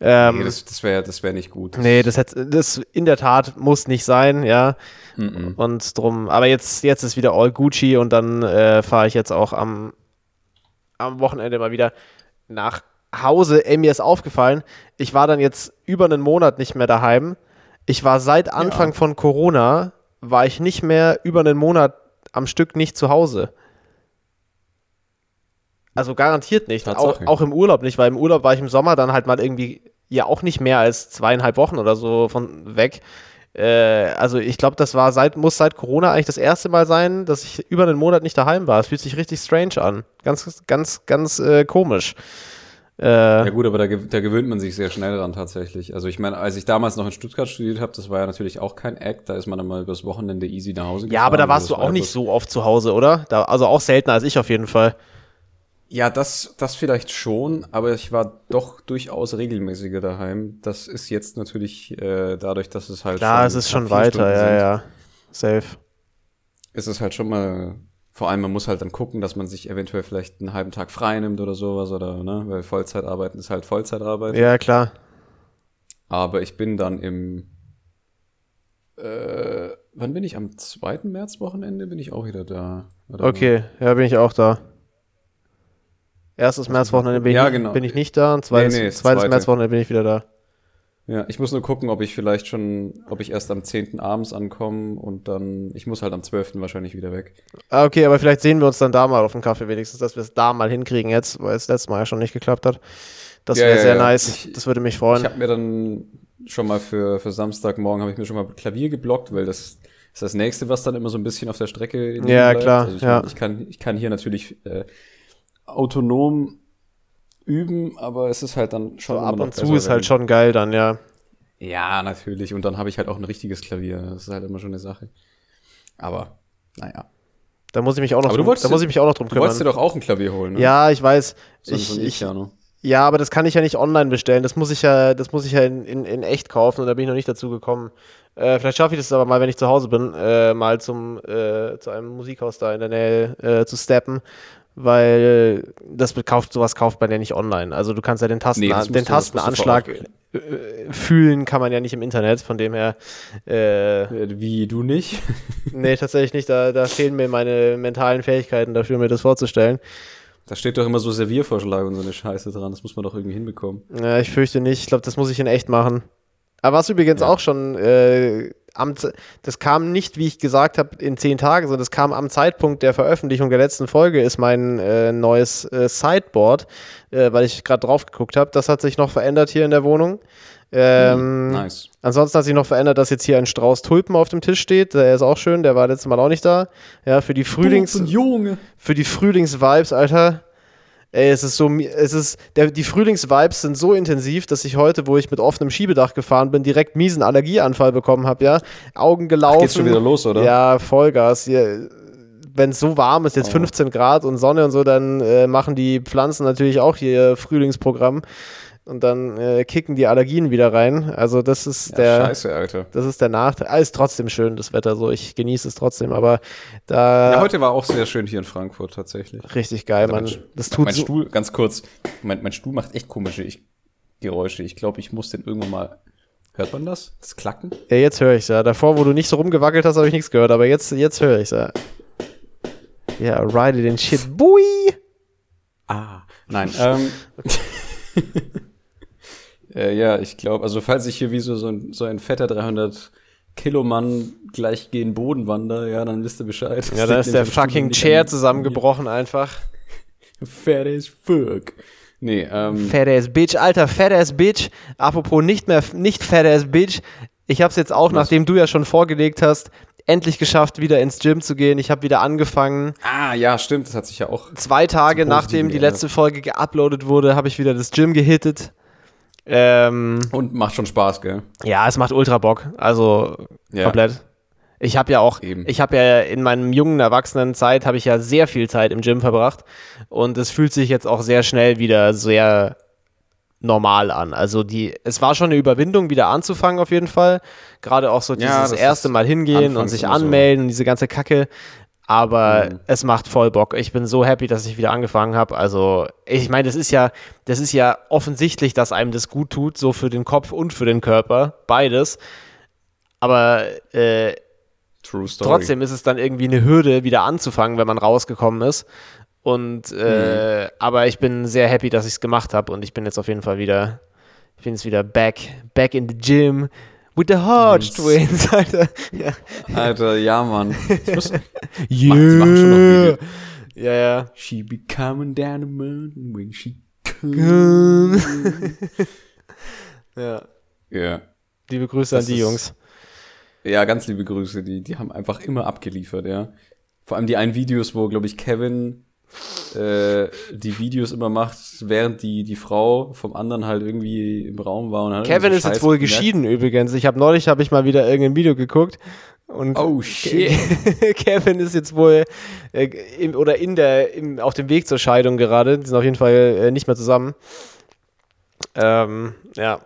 Ähm, nee, das, das wäre das wär nicht gut. Nee, das, hätte, das in der Tat muss nicht sein, ja. Mhm. Und drum, aber jetzt, jetzt ist wieder all Gucci und dann äh, fahre ich jetzt auch am, am Wochenende mal wieder nach Hause. Ey, mir ist aufgefallen, ich war dann jetzt über einen Monat nicht mehr daheim. Ich war seit Anfang von Corona, war ich nicht mehr über einen Monat am Stück nicht zu Hause. Also garantiert nicht. Auch, auch im Urlaub nicht, weil im Urlaub war ich im Sommer dann halt mal irgendwie ja auch nicht mehr als zweieinhalb Wochen oder so von weg. Äh, also ich glaube, das war seit, muss seit Corona eigentlich das erste Mal sein, dass ich über einen Monat nicht daheim war. Es fühlt sich richtig strange an. Ganz, ganz, ganz äh, komisch. Äh, Ja gut, aber da, da gewöhnt man sich sehr schnell dran tatsächlich. Also ich meine, als ich damals noch in Stuttgart studiert habe, das war ja natürlich auch kein Act, da ist man dann mal übers Wochenende easy nach Hause ja, aber da warst du war auch nicht so oft zu Hause, oder? Da, also auch seltener als ich auf jeden Fall. Ja, das, das vielleicht schon, aber ich war doch durchaus regelmäßiger daheim. Das ist jetzt natürlich äh, dadurch, dass es halt Klar, es ist schon weiter, ja, sind, ja. Safe. ist es halt schon mal, vor allem man muss halt dann gucken, dass man sich eventuell vielleicht einen halben Tag frei nimmt oder sowas oder, ne, weil Vollzeitarbeiten ist halt Vollzeitarbeit. Ja, klar. Aber ich bin dann im, äh, wann bin ich? Am 2. März Wochenende bin ich auch wieder da. Okay, ja, bin ich auch da. Erstes Märzwochenende bin, Ja, ich, genau. bin ich nicht da und zweites, Nee, nee, zweites zweite. Märzwochenende bin ich wieder da. Ja, ich muss nur gucken, ob ich vielleicht schon, ob ich erst am 10. abends ankomme und dann, ich muss halt am 12. wahrscheinlich wieder weg. Ah, okay, aber vielleicht sehen wir uns dann da mal auf dem Kaffee wenigstens, dass wir es da mal hinkriegen jetzt, weil es letztes Mal ja schon nicht geklappt hat. Das Ja, wäre ja, sehr ja. nice. Ich- das würde mich Ich freuen. habe mir dann schon mal für, für Samstagmorgen habe ich mir schon mal Klavier geblockt, weil das ist das nächste, was dann immer so ein bisschen auf der Strecke Ja, bleibt. klar, Also ich, ja. ich, kann, ich kann hier natürlich äh, autonom üben, aber es ist halt dann schon So ab und zu ist halt schon geil dann, ja. Ja, natürlich. Und dann habe ich halt auch ein richtiges Klavier. Das ist halt immer schon eine Sache. Aber, naja. Da muss ich mich auch noch, drum, da muss ich mich auch noch drum Du wolltest dir kümmern. doch auch ein Klavier holen, ne? Ja, ich weiß. so, ich, so ich, ja, aber das kann ich ja nicht online bestellen. Das muss ich ja, das muss ich ja in, in, in echt kaufen und da bin ich noch nicht dazu gekommen. Äh, vielleicht schaffe ich das aber mal, wenn ich zu Hause bin, äh, mal zum äh, zu einem Musikhaus da in der Nähe äh, zu steppen, weil das kauft, sowas kauft man ja nicht online. Also du kannst ja den, Tasten, Nee, das den Tastenanschlag äh, fühlen kann man ja nicht im Internet, von dem her äh, Äh, Wie, du nicht? nee, tatsächlich nicht. Da, da fehlen mir meine mentalen Fähigkeiten dafür, mir das vorzustellen. Da steht doch immer so Serviervorschlag und so eine Scheiße dran. Das muss man doch irgendwie hinbekommen. Ja, ich fürchte nicht. Ich glaube, das muss ich in echt machen. Aber was übrigens Ja. auch schon äh, am, das kam nicht, wie ich gesagt habe, in zehn Tagen, sondern das kam am Zeitpunkt der Veröffentlichung der letzten Folge, ist mein äh, neues äh, Sideboard, äh, weil ich gerade drauf geguckt habe. Das hat sich noch verändert hier in der Wohnung. Ähm, Nice. Ansonsten hat sich noch verändert, dass jetzt hier ein Strauß Tulpen auf dem Tisch steht. Der ist auch schön, der war letztes Mal auch nicht da. Ja, für die Frühlings Junge. für die Frühlingsvibes, Alter. Ey, es ist so, es ist, der, die Frühlingsvibes sind so intensiv, dass ich heute, wo ich mit offenem Schiebedach gefahren bin, direkt miesen Allergieanfall bekommen habe, ja. Augen gelaufen. Geht's schon wieder los, oder? Ja, Vollgas. Wenn es so warm ist, jetzt Oh. 15 Grad und Sonne und so, dann äh, machen die Pflanzen natürlich auch hier Frühlingsprogramm. Und dann äh, kicken die Allergien wieder rein. Also das ist Ja, der. Scheiße, Alter. Das ist der Nachteil. Ah, ist trotzdem schön, das Wetter so. Ich genieße es trotzdem, aber da Ja, heute war auch sehr schön hier in Frankfurt tatsächlich. richtig geil, Also man. mein- Das tut mein so, Stuhl, ganz kurz, mein, mein Stuhl macht echt komische ich, Geräusche. Ich glaube, ich muss den irgendwann mal Hört man das? Das Klacken? Ja, jetzt höre ich ja. Davor, wo du nicht so rumgewackelt hast, habe ich nichts gehört, aber jetzt, jetzt höre ich ja. Ja, ride den shit. Bui! Ah, nein. ähm, äh, ja, ich glaube, also falls ich hier wie so, so, ein, so ein fetter 300 Kilo Mann gleich gegen Boden wandere, ja, dann wisst ihr Bescheid. Ja, da ist der fucking Chair zusammengebrochen einfach. Fat as fuck. Nee, ähm. Fat ass Bitch, alter Fat ass Bitch. Apropos nicht mehr, nicht Fat ass Bitch. Ich hab's jetzt auch, Was? nachdem du ja schon vorgelegt hast, endlich geschafft, wieder ins Gym zu gehen. Ich habe wieder angefangen. Ah, ja, stimmt. Das hat sich ja auch. Zwei Tage nachdem die letzte Folge geuploadet wurde, habe ich wieder das Gym gehittet. Ähm, Und macht schon Spaß, gell? Ja, es macht ultra Bock. Also ja. komplett. Ich habe ja auch, Eben. ich habe ja in meinem jungen Erwachsenenzeit habe ich ja sehr viel Zeit im Gym verbracht und es fühlt sich jetzt auch sehr schnell wieder sehr normal an. Also die, es war schon eine Überwindung, wieder anzufangen auf jeden Fall. Gerade auch so dieses ja, erste Mal hingehen und sich anmelden, so. diese ganze Kacke. Aber mhm. es macht voll Bock. Ich bin so happy, dass ich wieder angefangen habe. Also, ich meine, das ist ja, das ist ja offensichtlich, dass einem das gut tut, so für den Kopf und für den Körper, beides. Aber äh. Trotzdem ist es dann irgendwie eine Hürde, wieder anzufangen, wenn man rausgekommen ist. Und äh, mhm. aber ich bin sehr happy, dass ich es gemacht habe und ich bin jetzt auf jeden Fall wieder, ich bin jetzt wieder back, back in the gym with the Hodge Twins, Alter. Ja. Alter, ja, Mann. Muss, yeah. Mach, machen schon noch Video. Ja, ja. She be coming down the mountain when she comes. ja. Ja. Liebe Grüße das an die Jungs. Ja, ganz liebe Grüße. Die, die haben einfach immer abgeliefert, ja. Vor allem die einen Videos, wo, glaube ich, Kevin äh, die Videos immer macht, während die, die Frau vom anderen halt irgendwie im Raum war. Und Kevin so ist jetzt wohl gemerkt. geschieden übrigens. Ich habe neulich habe ich mal wieder irgendein Video geguckt und oh shit. Kevin ist jetzt wohl äh, im, oder in der im, auf dem Weg zur Scheidung gerade. Die sind auf jeden Fall äh, nicht mehr zusammen. Ähm, ja.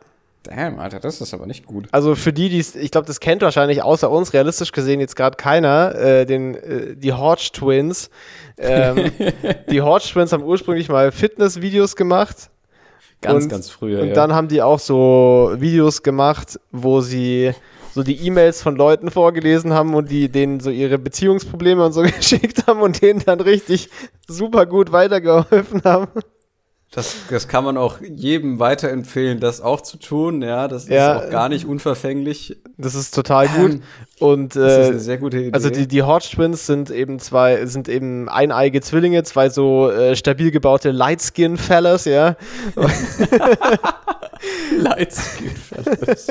Damn, Alter, das ist aber nicht gut. Also für die, die ich glaube, das kennt wahrscheinlich außer uns realistisch gesehen jetzt gerade keiner, äh, den, äh, die Hodge Twins. Ähm, die Hodge Twins haben ursprünglich mal Fitness-Videos gemacht. Ganz, und, ganz früher. Und ja. dann haben die auch so Videos gemacht, wo sie so die E-Mails von Leuten vorgelesen haben und die denen so ihre Beziehungsprobleme und so geschickt haben und denen dann richtig super gut weitergeholfen haben. Das, das kann man auch jedem weiterempfehlen, das auch zu tun. Ja, das ist ja, auch gar nicht unverfänglich. Das ist total gut. Ähm, Und äh, das ist eine sehr gute Idee. Also die, die Hodge Twins sind eben zwei, sind eben eineige Zwillinge, zwei so äh, stabil gebaute Lightskin Fellas, ja. Lightskin Fellas.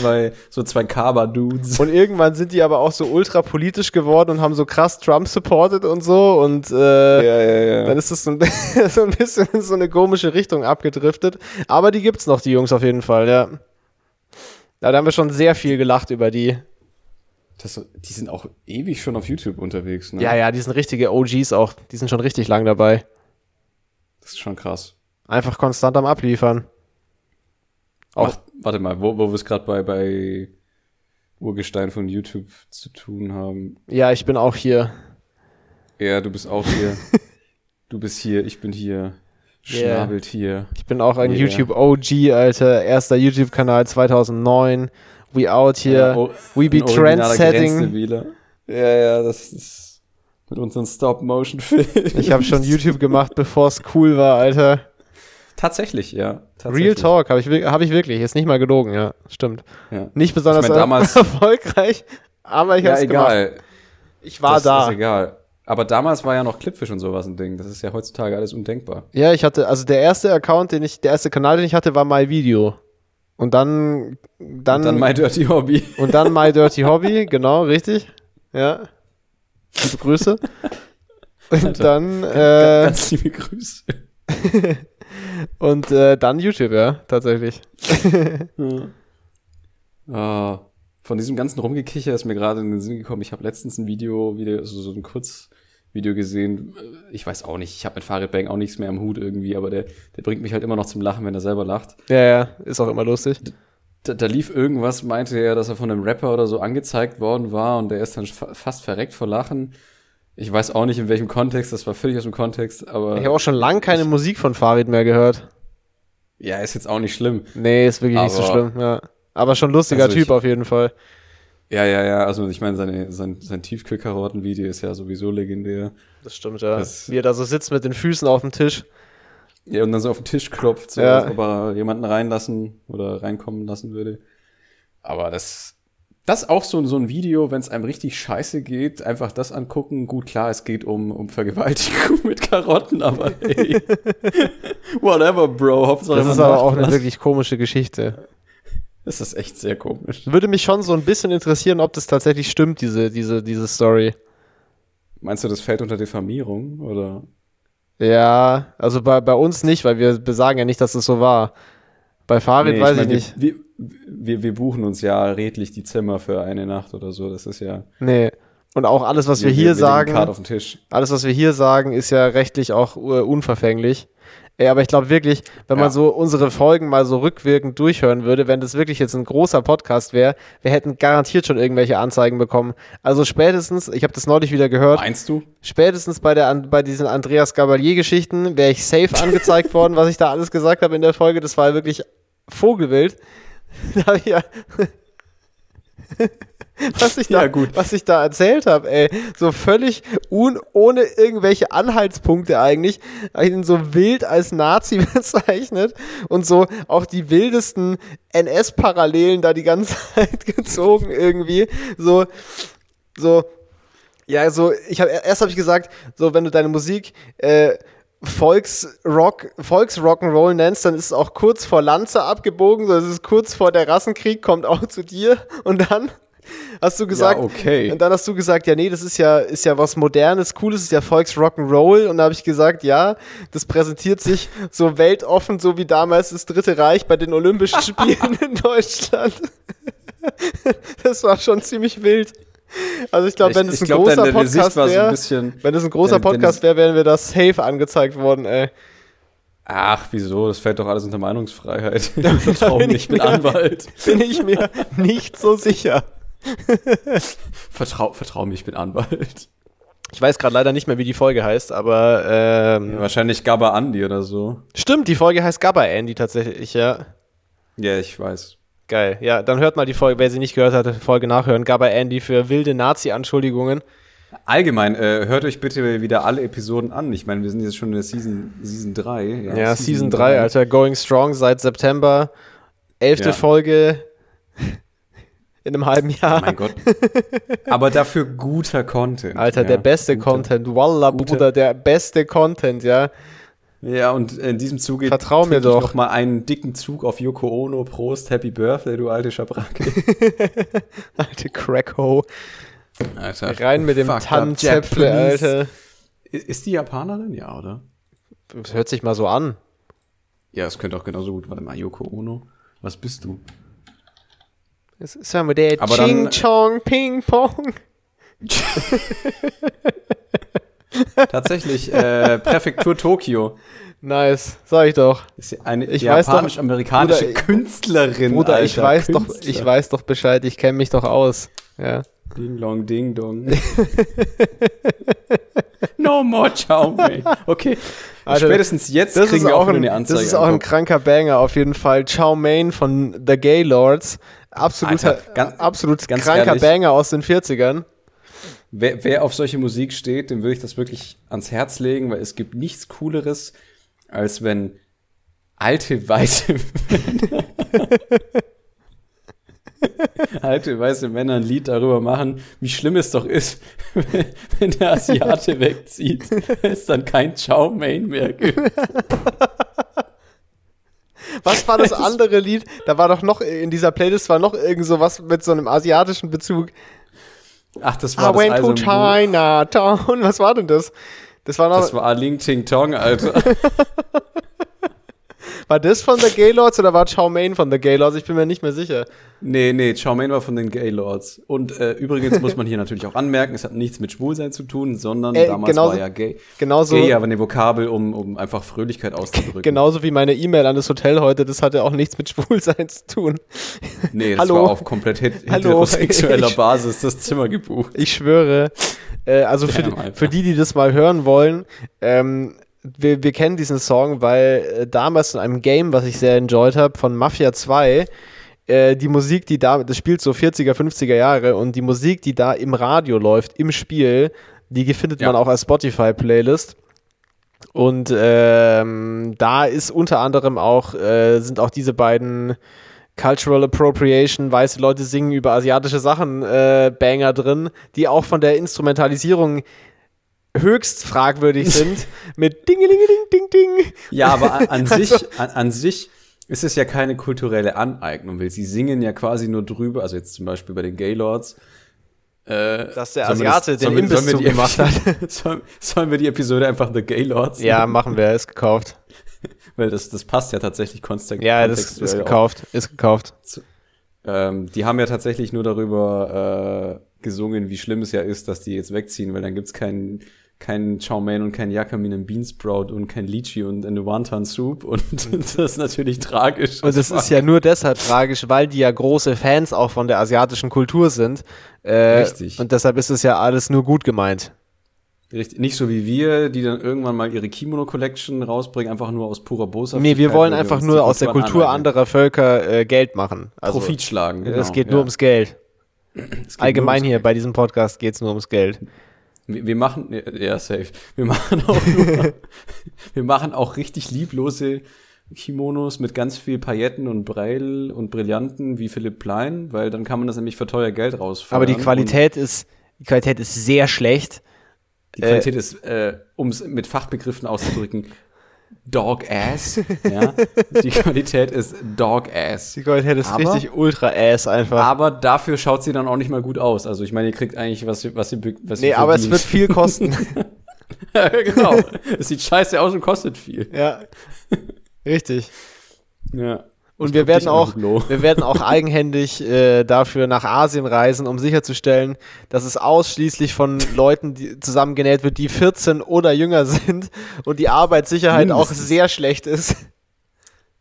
zwei, so zwei Kaba-Dudes. Und irgendwann sind die aber auch so ultra politisch geworden und haben so krass Trump supported und so. Und äh, ja, ja, ja. dann ist das so ein, so ein bisschen in so eine komische Richtung abgedriftet. Aber die gibt's noch, die Jungs auf jeden Fall, ja. Da haben wir schon sehr viel gelacht über die. Das, die sind auch ewig schon auf YouTube unterwegs, ne? Ja, ja, die sind richtige OGs auch. Die sind schon richtig lang dabei. Das ist schon krass. Einfach konstant am Abliefern. Auch. Ach, warte mal, wo, wo wir es gerade bei, bei Urgestein von YouTube zu tun haben. Ja, ich bin auch hier. Ja, du bist auch hier. du bist hier, ich bin hier. Yeah. Ich bin auch ein yeah. YouTube OG, Alter. Erster YouTube-Kanal 2009. We out here. Ja, We be trendsetting. Ja, ja, das ist mit unseren Stop-Motion-Filmen. Ich habe schon YouTube gemacht, bevor es cool war, Alter. Tatsächlich, ja. Tatsächlich. Real Talk habe ich, hab ich wirklich. Ist nicht mal gelogen, ja. Stimmt. Ja. Nicht besonders ich mein, damals, erfolgreich, aber ich habe es egal. gemacht. Ich war das da. Ist egal. Aber damals war ja noch Clipfish und sowas ein Ding. Das ist ja heutzutage alles undenkbar. Ja, ich hatte, also der erste Account, den ich, der erste Kanal, den ich hatte, war My Video. Und dann, dann. Und dann My Dirty Hobby. Und dann My Dirty Hobby, genau, richtig. Ja. Liebe Grüße. Und Alter, dann. Äh, ganz liebe Grüße. und äh, dann YouTube, ja, tatsächlich. ja. Oh von diesem ganzen Rumgekicher ist mir gerade in den Sinn gekommen. Ich habe letztens ein Video, wieder also so ein Kurzvideo gesehen. Ich weiß auch nicht, ich habe mit Farid Bang auch nichts mehr am Hut irgendwie, aber der, der bringt mich halt immer noch zum Lachen, wenn er selber lacht. Ja, ja, ist auch immer lustig. Da, da lief irgendwas, meinte er, dass er von einem Rapper oder so angezeigt worden war und der ist dann fast verreckt vor Lachen. Ich weiß auch nicht, in welchem Kontext, das war völlig aus dem Kontext, aber. Ich habe auch schon lange keine Musik von Farid mehr gehört. Ja, ist jetzt auch nicht schlimm. Nee, ist wirklich nicht so Aber- schlimm, ja. Aber schon lustiger Also Typ ich- auf jeden Fall. Ja, ja, ja. Also ich meine, seine, sein, sein Tiefkühlkarottenvideo ist ja sowieso legendär. Das stimmt, ja. Das- Wie er da so sitzt mit den Füßen auf dem Tisch. Ja, und dann so auf den Tisch klopft, so, Ja. als ob er jemanden reinlassen oder reinkommen lassen würde. Aber das, das ist auch so, so ein Video, wenn es einem richtig scheiße geht, einfach das angucken. Gut, klar, es geht um, um Vergewaltigung mit Karotten, aber hey. Whatever, Bro. Hauptsache Das ist aber auch eine wirklich komische Geschichte. Das ist echt sehr komisch. Würde mich schon so ein bisschen interessieren, ob das tatsächlich stimmt, diese, diese, diese Story. Meinst du, das fällt unter Diffamierung, oder? Ja, also bei, bei uns nicht, weil wir besagen ja nicht, dass es so war. Bei Farid Nee, weiß ich, mein, wir- nicht. Wir, wir, wir buchen uns ja redlich die Zimmer für eine Nacht oder so. Das ist ja. Nee. Und auch alles, was wir, wir hier wir sagen, Card auf den Tisch. alles, was wir hier sagen, ist ja rechtlich auch uh, unverfänglich. Ey, aber ich glaube wirklich, wenn man Ja. so unsere Folgen mal so rückwirkend durchhören würde, wenn das wirklich jetzt ein großer Podcast wäre, wir hätten garantiert schon irgendwelche Anzeigen bekommen. Also spätestens, ich habe das neulich wieder gehört, Meinst du? spätestens bei, der, bei diesen Andreas Gabalier-Geschichten wäre ich safe angezeigt worden, was ich da alles gesagt habe in der Folge. Das war wirklich Vogelwild. Da hab ich ja was ich da, Ja, gut. was ich da erzählt habe, ey, so völlig un, ohne irgendwelche Anhaltspunkte eigentlich, hab ich ihn so wild als Nazi bezeichnet und so auch die wildesten NS-Parallelen da die ganze Zeit gezogen irgendwie, so, so, ja, so, ich habe erst habe ich gesagt, so wenn du deine Musik äh, Volksrock, Volksrock'n'Roll nennst, dann ist es auch kurz vor Lanze abgebogen, so es ist kurz vor der Rassenkrieg, kommt auch zu dir. Und dann hast du gesagt, ja, okay. und dann hast du gesagt, ja, nee, das ist ja, ist ja was Modernes, Cooles, ist ja Volksrock'n'Roll. Und da habe ich gesagt, ja, das präsentiert sich so weltoffen, so wie damals das Dritte Reich bei den Olympischen Spielen in Deutschland. das war schon ziemlich wild. Also ich glaube, wenn es ein glaub, großer deine Sicht Podcast so ein wäre, bisschen- wenn es ein großer Podcast wäre, wären wir da safe angezeigt worden, ey. Ach, wieso? Das fällt doch alles unter Meinungsfreiheit. Ich ich bin mir- Anwalt. Bin ich mir nicht so sicher. Vertrau, vertrau mir, ich bin Anwalt. Ich weiß gerade leider nicht mehr, wie die Folge heißt, aber ähm, Wahrscheinlich Gabba Andi oder so. stimmt, die Folge heißt Gabba Andy tatsächlich, ja. Ja, ich weiß. Geil. Ja, dann hört mal die Folge, wer sie nicht gehört hat, Folge nachhören. Gabba Andy für wilde Nazi-Anschuldigungen. Allgemein, äh, hört euch bitte wieder alle Episoden an. Ich meine, wir sind jetzt schon in der Season, Season 3. Ja, Season 3, Alter. Going Strong seit September. Elfte Ja. Folge in einem halben Jahr. Mein Gott. Aber dafür guter Content. Alter, ja. der beste Guter. Content. Wallah, Gute- Bruder, der beste Content, ja. Ja, und in diesem Zuge Vertrau mir doch. noch mal einen dicken Zug auf Yoko Ono. Prost, Happy Birthday, du alte Schabracke. Alte Crackho. Alter. Rein mit dem Tannenzäpfle. Alter. Ist die Japanerin? Ja, oder? Das hört sich mal so an. Ja, es könnte auch genauso gut. Warte mal, Yoko Ono. Was bist du? Das ist ja mit der Aber Ching dann- Chong Ping Pong. Tatsächlich, äh, Präfektur Tokio. Nice, sag ich doch. Ist eine Ich weiß doch- japanisch-amerikanische Künstlerin. Bruder, Alter, ich weiß doch, Künstler. ich weiß doch Bescheid, ich kenne mich doch aus. Ja. Ding dong, ding dong. no more Chow Mein. Okay. Alter, Spätestens jetzt Das kriegen ist, wir auch ein, eine Anzeige. das ist auch ein kranker Banger auf jeden Fall. Chow Mein von The Gaylords. Absoluter, Alter, ganz- absolut ganz kranker ehrlich. Banger aus den 40ern. Wer, wer auf solche Musik steht, dem würde ich das wirklich ans Herz legen, weil es gibt nichts Cooleres, als wenn alte weiße Männer, alte weiße Männer ein Lied darüber machen, wie schlimm es doch ist, wenn, wenn der Asiate wegzieht, es dann kein Chow Mein mehr gibt. Was war das andere Lied? Da war doch noch, in dieser Playlist war noch irgend so was mit so einem asiatischen Bezug. Ach, das I war das went to Eisen- Chinatown. Was war denn das? Das war noch, Das war Ling Ting Tong, Alter. war das von The Gaylords oder war Chow Mein von The Gaylords? Ich bin mir nicht mehr sicher. Nee, nee, Chow Mein war von den Gaylords. Und äh, übrigens muss man hier natürlich auch anmerken, es hat nichts mit Schwulsein zu tun, sondern Äh, damals genauso- war ja gay. Genauso, Gay aber eine Vokabel, um, um einfach Fröhlichkeit auszudrücken. genauso wie meine E-Mail an das Hotel heute, das hatte auch nichts mit Schwulsein zu tun. Nee, das Hallo. war auf komplett het Hallo. heterosexueller Ich- Basis das Zimmer gebucht. Ich schwöre. Äh, also für, Damn, die, Alter. für die, die das mal hören wollen, ähm, wir, wir kennen diesen Song, weil äh, damals in einem Game, was ich sehr enjoyed habe, von Mafia 2, äh, die Musik, die da, das spielt so 40er, 50er Jahre und die Musik, die da im Radio läuft, im Spiel, die findet Ja. man auch als Spotify-Playlist. Und ähm, da ist unter anderem auch, äh, sind auch diese beiden Cultural Appropriation, weiße Leute singen über asiatische Sachen, äh, Banger drin, die auch von der Instrumentalisierung höchst fragwürdig sind, mit Dingelingeling, Ding, Ding. Ja, aber an, Also- sich, an, an sich ist es ja keine kulturelle Aneignung, weil sie singen ja quasi nur drüber, also jetzt zum Beispiel bei den Gaylords. Äh, Dass der Asiate den sollen wir- Imbiss sollen wir die zugemacht Epi- Sollen, sollen wir die Episode einfach The Gaylords? Ja, machen wir, ist gekauft. Weil das, das passt ja tatsächlich kontext Ja, das ist kontextuell auch. gekauft, ist gekauft. Ähm, die haben ja tatsächlich nur darüber äh, gesungen, wie schlimm es ja ist, dass die jetzt wegziehen, weil dann gibt's keinen kein Chow mein und kein Yakamin and Bean Sprout und kein Lychee und eine Wonton Soup und das ist natürlich tragisch. Und das ist ja nur deshalb tragisch, weil die ja große Fans auch von der asiatischen Kultur sind. Äh, Richtig. Und deshalb ist es ja alles nur gut gemeint. Richtig, nicht so wie wir, die dann irgendwann mal ihre Kimono Collection rausbringen, einfach nur aus purer Bosheit. Nee, wir wollen einfach nur aus der Kultur anderer Völker äh, Geld machen. Also, Profit schlagen. Es genau, geht ja. nur ums Geld. Es Allgemein nur hier bei diesem Podcast geht es nur ums Geld. Wir, machen, ja, safe. Wir machen auch nur, wir machen auch richtig lieblose Kimonos mit ganz viel Pailletten und Breil und Brillanten wie Philipp Plein, weil dann kann man das nämlich für teuer Geld rausfahren. Aber die Qualität ist, die Qualität ist sehr schlecht. Die Qualität ist, äh, um es mit Fachbegriffen auszudrücken, Dog Ass. Ja? Die Qualität ist Dog Ass. Die Qualität ist Aber- richtig ultra ass einfach. Aber dafür schaut sie dann auch nicht mal gut aus. Also ich meine, ihr kriegt eigentlich, was, ihr- was ihr, was nee, aber es wird viel kosten. genau. Es sieht scheiße aus und kostet viel. ja. Richtig. Ja. Und wir werden auch, wir werden auch eigenhändig äh, dafür nach Asien reisen, um sicherzustellen, dass es ausschließlich von Leuten die zusammengenäht wird, die 14 oder jünger sind und die Arbeitssicherheit auch Mindestens. sehr schlecht ist.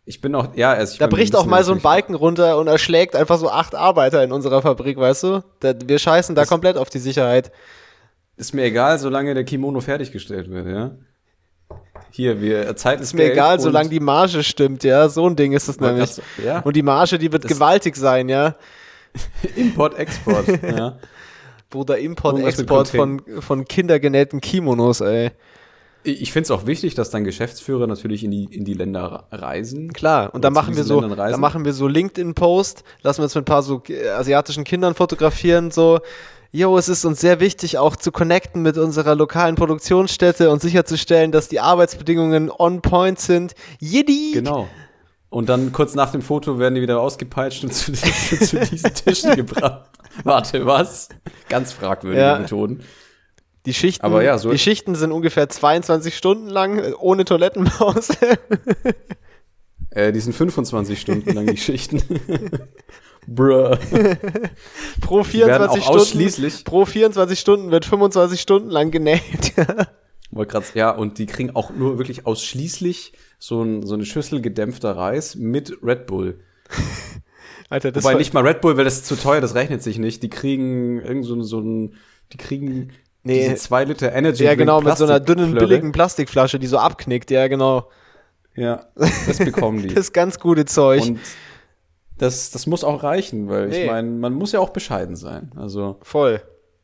Ich bin auch, ja, also Da meine, bricht auch mal so ein Balken runter und erschlägt einfach so acht Arbeiter in unserer Fabrik, weißt du? Da, wir scheißen da Das- komplett auf die Sicherheit. Ist mir egal, solange der Kimono fertiggestellt wird, ja. Hier, wir, Zeit ist Ist mir egal, solange die Marge stimmt, ja. So ein Ding ist es nämlich. Ja, Und die Marge, die wird Das- gewaltig sein, ja. Import, Export, ja. Bruder, Import, Irgendwas mit Export von, von kindergenähten Kimonos, ey. Ich finde es auch wichtig, dass dann Geschäftsführer natürlich in die, in die Länder reisen. Klar, und da machen wir so, da machen wir so LinkedIn-Post, lassen wir uns mit ein paar so äh, asiatischen Kindern fotografieren, so, yo, es ist uns sehr wichtig, auch zu connecten mit unserer lokalen Produktionsstätte und sicherzustellen, dass die Arbeitsbedingungen on point sind. Jiddi! Genau. Und dann kurz nach dem Foto werden die wieder ausgepeitscht und zu, zu diesen Tischen gebracht. Warte, was? Ganz fragwürdige Ja. Methoden. Die Schichten, Aber ja, so- die Schichten sind ungefähr 22 Stunden lang, äh, ohne Toilettenpause. Äh, die sind 25 Stunden lang, die Schichten. Bruh. pro Die werden 24 auch Stunden. Pro 24 Stunden wird 25 Stunden lang genäht. grad, ja, und die kriegen auch nur wirklich ausschließlich so, ein, so eine Schüssel gedämpfter Reis mit Red Bull. Alter, das Wobei nicht mal Red Bull, weil das ist zu teuer, das rechnet sich nicht. Die kriegen irgend so, so ein, die kriegen Nee. diese 2 Liter Energy. Ja, genau, mit so einer dünnen, billigen Plastikflasche, die so abknickt. Ja, genau. Ja, das bekommen die. Das ganz gute Zeug. Und das, das muss auch reichen, weil Nee. ich meine, man muss ja auch bescheiden sein. Also, Voll.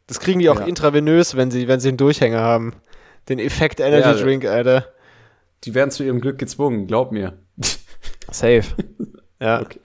Das kriegen die auch Ja. intravenös, wenn sie, wenn sie einen Durchhänger haben. Den Effekt Energy Ja, Drink, Alter. die werden zu ihrem Glück gezwungen, glaub mir. Safe. Ja, Okay.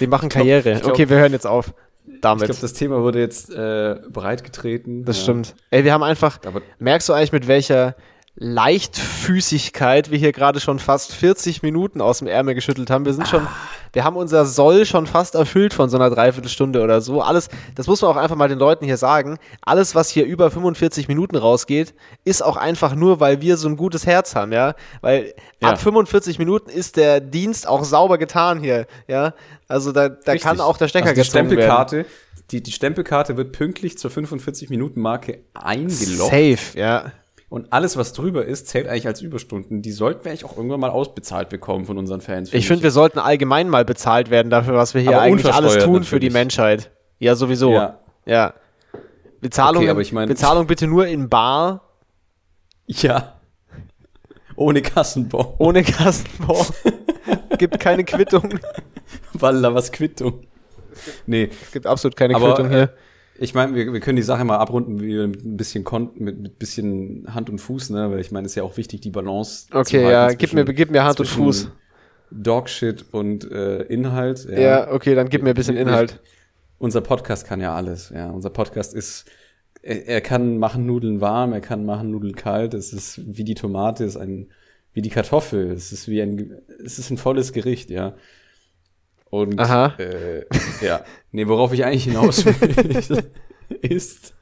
die machen Karriere. ich glaub- okay, wir hören jetzt auf. Ich Damit. glaube, das Thema wurde jetzt äh, breitgetreten. das ja. stimmt. Ey, wir haben einfach, Aber merkst du eigentlich, mit welcher Leichtfüßigkeit wir hier gerade schon fast 40 Minuten aus dem Ärmel geschüttelt haben. Wir sind schon, wir haben unser Soll schon fast erfüllt von so einer Dreiviertelstunde oder so. Alles, das muss man auch einfach mal den Leuten hier sagen. Alles, was hier über 45 Minuten rausgeht, ist auch einfach nur, weil wir so ein gutes Herz haben, ja. Weil Ja. ab 45 Minuten ist der Dienst auch sauber getan hier, ja. Also da, da richtig. kann auch der Stecker also die gezogen werden. Stempelkarte, die, die Stempelkarte wird pünktlich zur 45-Minuten-Marke eingeloggt. Safe, ja. Und alles, was drüber ist, zählt eigentlich als Überstunden. Die sollten wir eigentlich auch irgendwann mal ausbezahlt bekommen von unseren Fans. Ich finde, wir sollten allgemein mal bezahlt werden dafür, was wir hier Aber eigentlich alles tun für die natürlich. Menschheit. Ja, sowieso. Ja. Ja. Bezahlung, Okay, aber ich mein- Bezahlung bitte nur in Bar. Ja. Ohne Kassenbon. Ohne Kassenbon. gibt keine Quittung. Walla, was Quittung. Nee. Es gibt absolut keine Aber, Quittung hier. Ich meine, wir, wir können die Sache mal abrunden wie mit ein bisschen Kon mit, mit bisschen Hand und Fuß, ne? Weil ich meine, es ist ja auch wichtig, die Balance Okay, zu halten ja, gib mir, gib mir Hand und Fuß. Dogshit und äh, Inhalt. Ja. okay, dann gib mir ein bisschen Inhalt. Unser Podcast kann ja alles. Ja, unser Podcast ist, er, er kann machen Nudeln warm, er kann machen Nudeln kalt. Es ist wie die Tomate, es ist ein wie die Kartoffel. Es ist wie ein, es ist ein volles Gericht, ja. Und Aha. Äh, ja, nee, worauf ich eigentlich hinaus will, ist,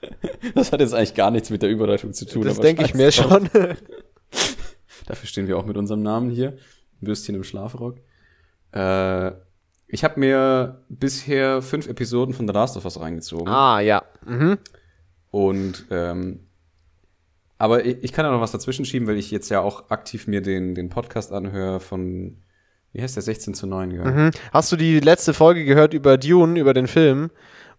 das hat jetzt eigentlich gar nichts mit der Überleitung zu tun. Das denke ich mir drauf. schon. Dafür stehen wir auch mit unserem Namen hier. Würstchen im Schlafrock. Äh, ich habe mir bisher fünf Episoden von The Last of Us reingezogen. ah, ja. Mhm. Und ähm, aber ich, ich kann ja noch was dazwischen schieben, weil ich jetzt ja auch aktiv mir den, den Podcast anhöre von, wie heißt der, 16 zu 9, ja. Mhm. Hast du die letzte Folge gehört über Dune, über den Film?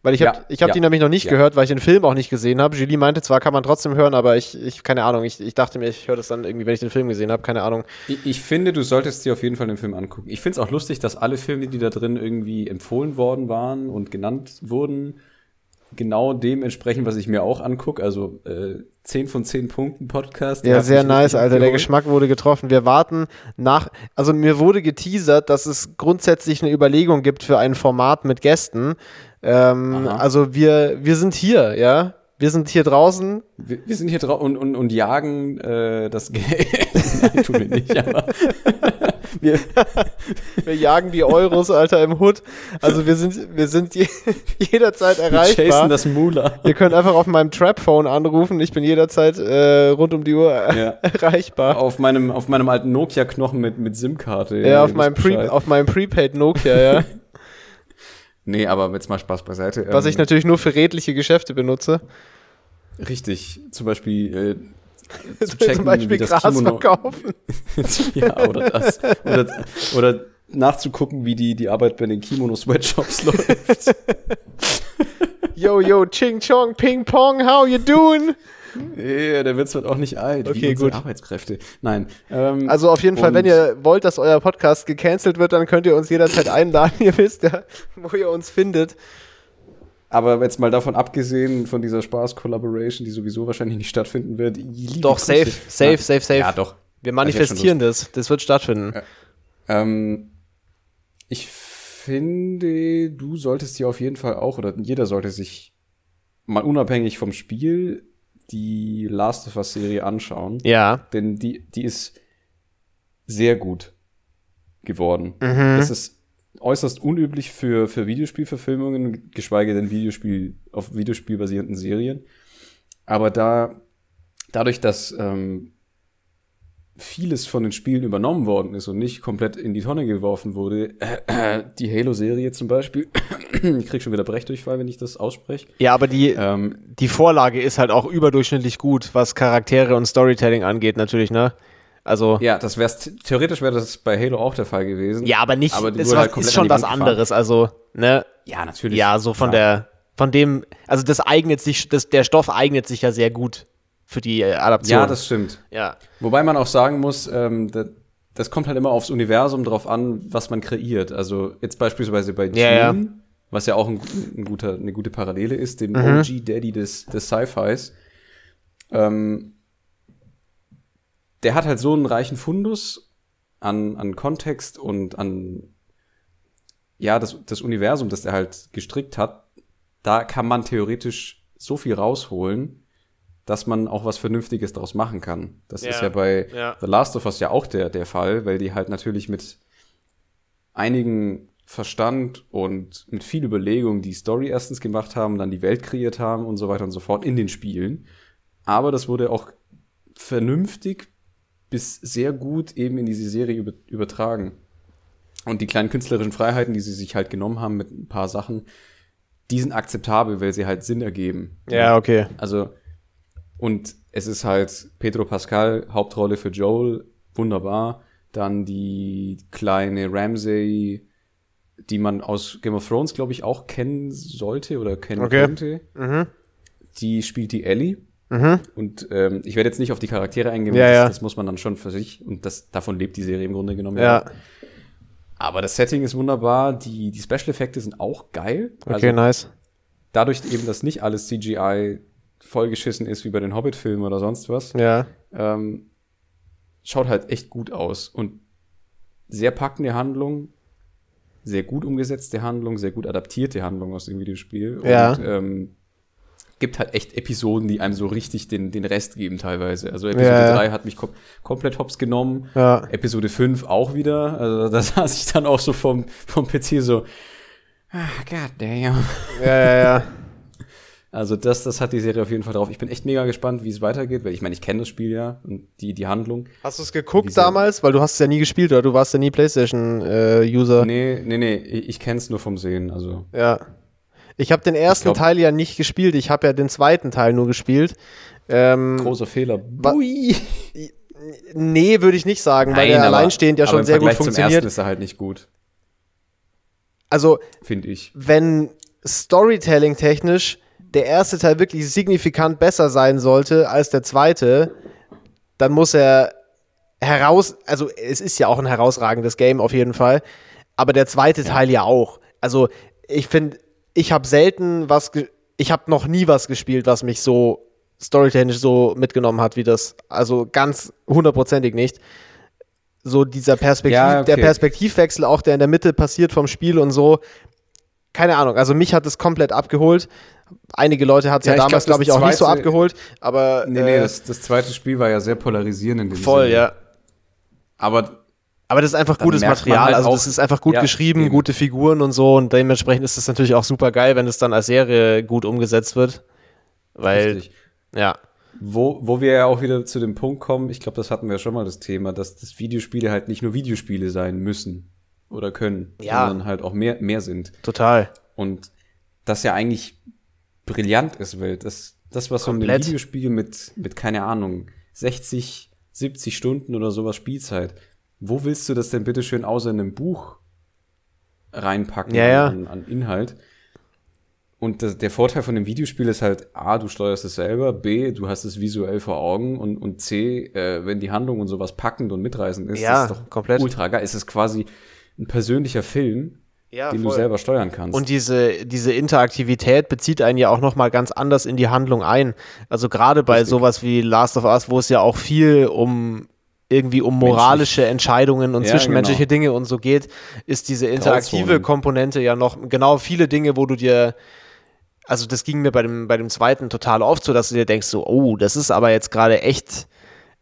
Weil ich habe Ja, ich hab ja, die nämlich noch nicht ja. gehört, weil ich den Film auch nicht gesehen habe. Julie meinte zwar, kann man trotzdem hören, aber ich, ich keine Ahnung, ich, ich dachte mir, ich höre das dann irgendwie, wenn ich den Film gesehen habe, keine Ahnung. Ich, ich finde, du solltest dir auf jeden Fall den Film angucken. Ich finde es auch lustig, dass alle Filme, die da drin irgendwie empfohlen worden waren und genannt wurden, genau dem entsprechen, was ich mir auch angucke. Also äh, 10 von 10 Punkten Podcast. Ja, sehr nice, Alter. Der. Geschmack wurde getroffen. Wir warten nach, also mir wurde geteasert, dass es grundsätzlich eine Überlegung gibt für ein Format mit Gästen. Ähm, also wir, wir sind hier, ja. Wir sind hier draußen. Wir, wir sind hier drauf und, und, und jagen äh, das Geld. Nein, tun wir nicht, aber wir, Wir jagen die Euros, Alter, im Hood. Also wir sind, wir sind je, jederzeit wir erreichbar. chasen das Mula. Ihr könnt einfach auf meinem Trap-Phone anrufen. Ich bin jederzeit äh, rund um die Uhr Ja. erreichbar. Auf meinem, auf meinem alten Nokia-Knochen mit, mit SIM-Karte. Ja, Ihr auf meinem, Pre auf meinem Prepaid Nokia, ja. Nee, aber jetzt mal Spaß beiseite. Was Ähm, ich natürlich nur für redliche Geschäfte benutze. Richtig, zum Beispiel äh, zu checken, Zum Beispiel wie das Gras Kimono, verkaufen. ja, oder das. Oder, oder nachzugucken, wie die, die Arbeit bei den Kimono-Sweatshops läuft. Yo, yo, Ching Chong, Ping Pong, how you doing? ja, der Witz wird auch nicht alt. Okay, wie gut. Arbeitskräfte. Nein. Ähm, Also auf jeden Fall, wenn ihr wollt, dass euer Podcast gecancelt wird, dann könnt ihr uns jederzeit einladen. Ihr wisst ja, wo ihr uns findet. Aber jetzt mal davon abgesehen, von dieser Spaß-Collaboration, die sowieso wahrscheinlich nicht stattfinden wird. Doch, Grüße. safe, safe, Ja. safe, safe. Ja, doch. Wir manifestieren das. Das wird stattfinden. Ähm, ich finde, du solltest dir auf jeden Fall auch, oder jeder sollte sich mal unabhängig vom Spiel die Last of Us Serie anschauen. Ja. Denn die, die ist sehr gut geworden. Mhm. Das ist äußerst unüblich für, für Videospielverfilmungen, geschweige denn Videospiel, auf Videospiel basierenden Serien. Aber da, dadurch, dass ähm, vieles von den Spielen übernommen worden ist und nicht komplett in die Tonne geworfen wurde, die Halo-Serie zum Beispiel, ich krieg schon wieder Brechdurchfall, wenn ich das ausspreche. Ja, aber die, Ähm, die Vorlage ist halt auch überdurchschnittlich gut, was Charaktere und Storytelling angeht, natürlich, ne? Also. ja, das wäre theoretisch wäre das bei Halo auch der Fall gewesen. Ja, aber nicht, Aber ist, was, halt ist schon was Wand gefahren. anderes. Also, ne? ja, natürlich. Ja, so von der, von dem, also das eignet sich, das, der Stoff eignet sich ja sehr gut für die äh, Adaption. Ja, das stimmt. ja. Wobei man auch sagen muss, ähm, das, das kommt halt immer aufs Universum drauf an, was man kreiert. Also jetzt beispielsweise bei Dune, Ja, ja. was ja auch ein, ein guter, eine gute Parallele ist, dem Mhm. OG-Daddy des, des Sci-Fis. Ähm, der hat halt so einen reichen Fundus an, an Kontext und an ja, das, das Universum, das er halt gestrickt hat, da kann man theoretisch so viel rausholen, dass man auch was Vernünftiges daraus machen kann. Das Ja. ist ja bei Ja. The Last of Us ja auch der, der Fall, weil die halt natürlich mit einigen Verstand und mit viel Überlegung die Story erstens gemacht haben, dann die Welt kreiert haben und so weiter und so fort in den Spielen. Aber das wurde auch vernünftig bis sehr gut eben in diese Serie über, übertragen. Und die kleinen künstlerischen Freiheiten, die sie sich halt genommen haben mit ein paar Sachen, die sind akzeptabel, weil sie halt Sinn ergeben. Ja, okay. Also, und es ist halt Pedro Pascal, Hauptrolle für Joel, wunderbar. Dann die kleine Ramsey, die man aus Game of Thrones, glaube ich, auch kennen sollte oder kennen Okay. könnte. Mhm. Die spielt die Ellie. Mhm. Und ähm, ich werde jetzt nicht auf die Charaktere eingehen, Ja, das, ja. das muss man dann schon für sich. Und das, davon lebt die Serie im Grunde genommen. Ja. Aber das Setting ist wunderbar, die, die Special-Effekte sind auch geil. Okay, also, nice. dadurch eben, dass nicht alles CGI vollgeschissen ist wie bei den Hobbit-Filmen oder sonst was, Ja. ähm, schaut halt echt gut aus. Und sehr packende Handlung, sehr gut umgesetzte Handlung, sehr gut adaptierte Handlung aus dem Videospiel. Ja. Und ähm, gibt halt echt Episoden, die einem so richtig den, den Rest geben teilweise. Also Episode Ja, ja. 3 hat mich kom komplett hops genommen. Ja. Episode 5 auch wieder. Also da saß ich dann auch so vom, vom PC so, ah, god damn. Ja, ja, ja. Also das, das hat die Serie auf jeden Fall drauf. Ich bin echt mega gespannt, wie es weitergeht, weil ich meine, ich kenne das Spiel ja und die, die Handlung. Hast du es geguckt damals? Weil du hast es ja nie gespielt, oder? Du warst ja nie Playstation-User. Nee, nee, nee, ich, ich kenne es nur vom Sehen. Also Ja. Ich habe den ersten glaub- Teil ja nicht gespielt. Ich habe ja den zweiten Teil nur gespielt. Ähm, großer Fehler. Bui. nee, würde ich nicht sagen, weil der aber- alleinstehend ja schon sehr gut Vergleich Zum funktioniert. ersten ist er halt nicht gut, Also, finde ich. wenn Storytelling-technisch der erste Teil wirklich signifikant besser sein sollte als der zweite, dann muss er heraus, also es ist ja auch ein herausragendes Game auf jeden Fall, aber der zweite Teil ja auch. Also ich finde, ich habe selten was, ich habe noch nie was gespielt, was mich so storytechnisch so mitgenommen hat wie das. Also ganz hundertprozentig nicht. So dieser Perspektiv, Ja, okay. der Perspektivwechsel auch, der in der Mitte passiert vom Spiel und so. Keine Ahnung, also mich hat es komplett abgeholt. Einige Leute hat es ja, Ja, ich damals, glaub, glaube das ich, auch nicht so abgeholt, aber Nee, nee, äh, das, das zweite Spiel war ja sehr polarisierend in dem voll, Sinne. ja. Aber Aber das ist einfach Dann gutes Material, halt also das ist einfach gut Ja, geschrieben, eben. gute Figuren und so und dementsprechend ist es natürlich auch super geil, wenn es dann als Serie gut umgesetzt wird. Weil, richtig. ja, Wo, wo wir ja auch wieder zu dem Punkt kommen, ich glaube, das hatten wir schon mal das Thema, dass das Videospiele halt nicht nur Videospiele sein müssen oder können, Ja. sondern halt auch mehr, mehr sind. total. Und das ja eigentlich brillant ist, weil das, das was so ein Komplett. Videospiel mit, mit, keine Ahnung, 60, 70 Stunden oder sowas Spielzeit, wo willst du das denn bitte schön außer in einem Buch reinpacken Ja, ja. An, an Inhalt? Und das, der Vorteil von dem Videospiel ist halt, A, du steuerst es selber, B, du hast es visuell vor Augen und, und C, äh, wenn die Handlung und sowas packend und mitreißend ist, Ja, ist es doch komplett. ultra geil. Es ist quasi ein persönlicher Film, Ja, den du selber steuern kannst. Und diese, diese Interaktivität bezieht einen ja auch nochmal ganz anders in die Handlung ein. Also gerade bei Richtig. sowas wie Last of Us, wo es ja auch viel um irgendwie um moralische Entscheidungen und Ja, zwischenmenschliche genau. Dinge und so geht, ist diese interaktive Grauzonen. Komponente ja noch genau viele Dinge, wo du dir also das ging mir bei dem, bei dem zweiten total oft so, dass du dir denkst so, oh, das ist aber jetzt gerade echt,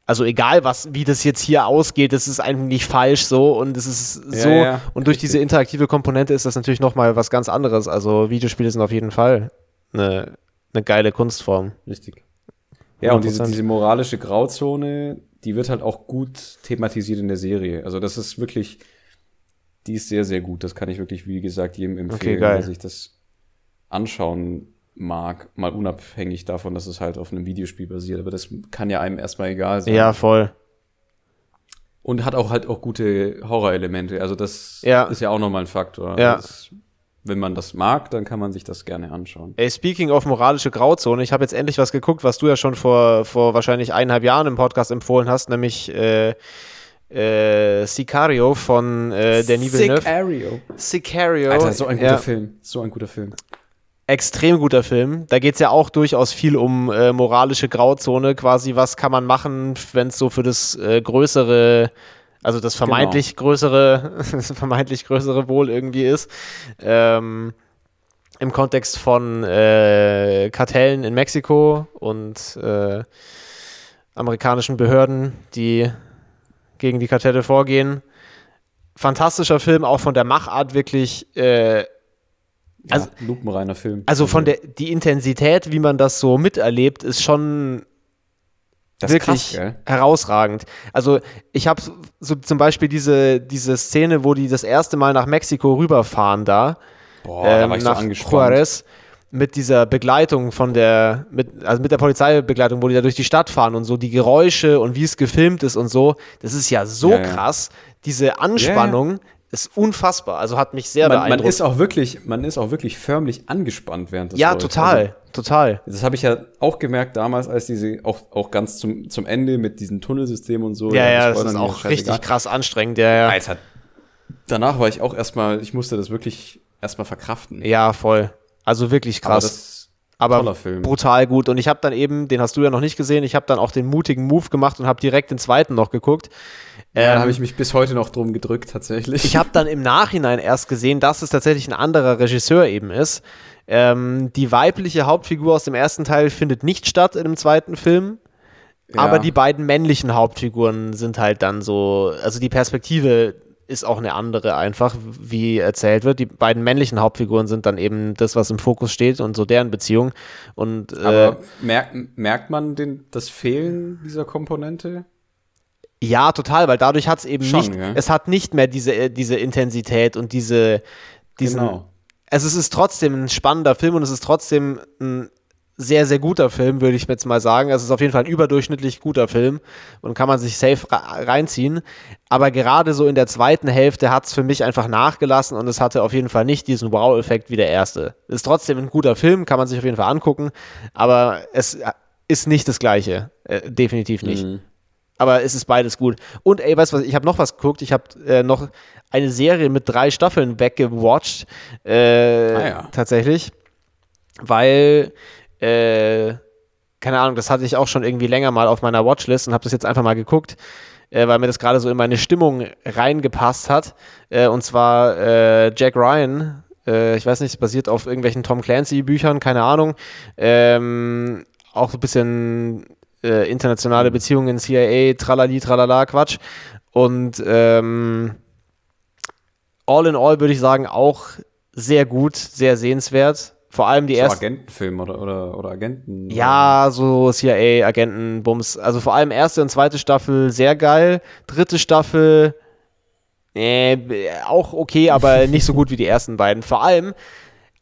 also egal was, wie das jetzt hier ausgeht, das ist eigentlich falsch so und es ist so ja, und durch richtig. diese interaktive Komponente ist das natürlich nochmal was ganz anderes. Also Videospiele sind auf jeden Fall eine, eine geile Kunstform. Richtig. Ja, und diese, 100%. diese moralische Grauzone, die wird halt auch gut thematisiert in der Serie. Also das ist wirklich, die ist sehr, sehr gut. Das kann ich wirklich, wie gesagt, jedem empfehlen, geil. der sich das anschauen mag, mal unabhängig davon, dass es halt auf einem Videospiel basiert. Aber das kann ja einem erstmal egal sein. Ja, voll. Und hat auch halt auch gute Horrorelemente. Also das Ja. ist ja auch nochmal ein Faktor. Ja. Das, wenn man das mag, dann kann man sich das gerne anschauen. Ey, speaking of moralische Grauzone, ich habe jetzt endlich was geguckt, was du ja schon vor, vor wahrscheinlich eineinhalb Jahren im Podcast empfohlen hast, nämlich äh, äh, Sicario von äh, Denis Villeneuve. Sicario. Sicario. Alter, so ein guter ja. Film. So ein guter Film. extrem guter Film. Da geht es ja auch durchaus viel um äh, moralische Grauzone, quasi, was kann man machen, wenn es so für das äh, größere, also das vermeintlich größere, das vermeintlich größere Wohl irgendwie ist. Ähm, Im Kontext von äh, Kartellen in Mexiko und äh, amerikanischen Behörden, die gegen die Kartelle vorgehen. Fantastischer Film, auch von der Machart wirklich äh, Also, Also- lupenreiner Film. also von der die Intensität, wie man das so miterlebt, ist schon das ist wirklich krass, herausragend. Also ich habe so zum Beispiel diese, diese Szene, wo die das erste Mal nach Mexiko rüberfahren da, Boah, da ähm, war ich so nach angespannt. Juarez, mit dieser Begleitung von der, mit, also mit der Polizeibegleitung, wo die da durch die Stadt fahren und so die Geräusche und wie es gefilmt ist und so, das ist ja so Ja, krass. Diese Anspannung, ist unfassbar. Also hat mich sehr man, beeindruckt. Man ist auch wirklich, man ist auch wirklich förmlich angespannt während des Ja, läuft. total, also, total. Das habe ich ja auch gemerkt damals, als diese auch, auch ganz zum, zum Ende mit diesem Tunnelsystem und so. Ja, ja, das ist auch richtig krass anstrengend, ja, ja. Alter, danach war ich auch erstmal, ich musste das wirklich erstmal verkraften. Ja, voll. Also wirklich krass. Aber, brutal gut. Und ich habe dann eben, den hast du ja noch nicht gesehen, ich habe dann auch den mutigen Move gemacht und habe direkt den zweiten noch geguckt. Ja, ähm, da habe ich mich bis heute noch drum gedrückt, tatsächlich. Ich habe dann im Nachhinein erst gesehen, dass es tatsächlich ein anderer Regisseur eben ist. Ähm, die weibliche Hauptfigur aus dem ersten Teil findet nicht statt in dem zweiten Film. Ja. Aber die beiden männlichen Hauptfiguren sind halt dann so, also die Perspektive ist auch eine andere einfach, wie erzählt wird. Die beiden männlichen Hauptfiguren sind dann eben das, was im Fokus steht und so deren Beziehung. Und, Aber äh, merkt, merkt man den, das Fehlen dieser Komponente? Ja, total, weil dadurch hat es eben Schon, nicht, ja. es hat nicht mehr diese, äh, diese Intensität und diese, diesen, genau. also es ist trotzdem ein spannender Film und es ist trotzdem ein sehr, sehr guter Film, würde ich jetzt mal sagen. Es ist auf jeden Fall ein überdurchschnittlich guter Film und kann man sich safe reinziehen. Aber gerade so in der zweiten Hälfte hat es für mich einfach nachgelassen und es hatte auf jeden Fall nicht diesen Wow-Effekt wie der erste. Ist trotzdem ein guter Film, kann man sich auf jeden Fall angucken, aber es ist nicht das gleiche. Äh, definitiv nicht. Mhm aber es ist beides gut. Und ey, weißt du was, ich habe noch was geguckt. Ich habe äh, noch eine Serie mit drei Staffeln weggewatcht. Äh, ah, ja. Tatsächlich. Weil, äh, keine Ahnung, das hatte ich auch schon irgendwie länger mal auf meiner Watchlist und habe das jetzt einfach mal geguckt. Äh, weil mir das gerade so in meine Stimmung reingepasst hat. Äh, und zwar äh, Jack Ryan, ich weiß nicht, basiert auf irgendwelchen Tom Clancy-Büchern, keine Ahnung. Ähm, auch so ein bisschen äh, internationale. Beziehungen, CIA, tralali, tralala, Quatsch. Und ähm, all in all würde ich sagen, auch sehr gut, sehr sehenswert. Vor allem die so ersten. Agentenfilm oder, oder, oder Agenten? Ja, so CIA, Agenten, Bums. Also vor allem erste und zweite Staffel sehr geil. Dritte Staffel äh, auch okay, aber nicht so gut wie die ersten beiden. Vor allem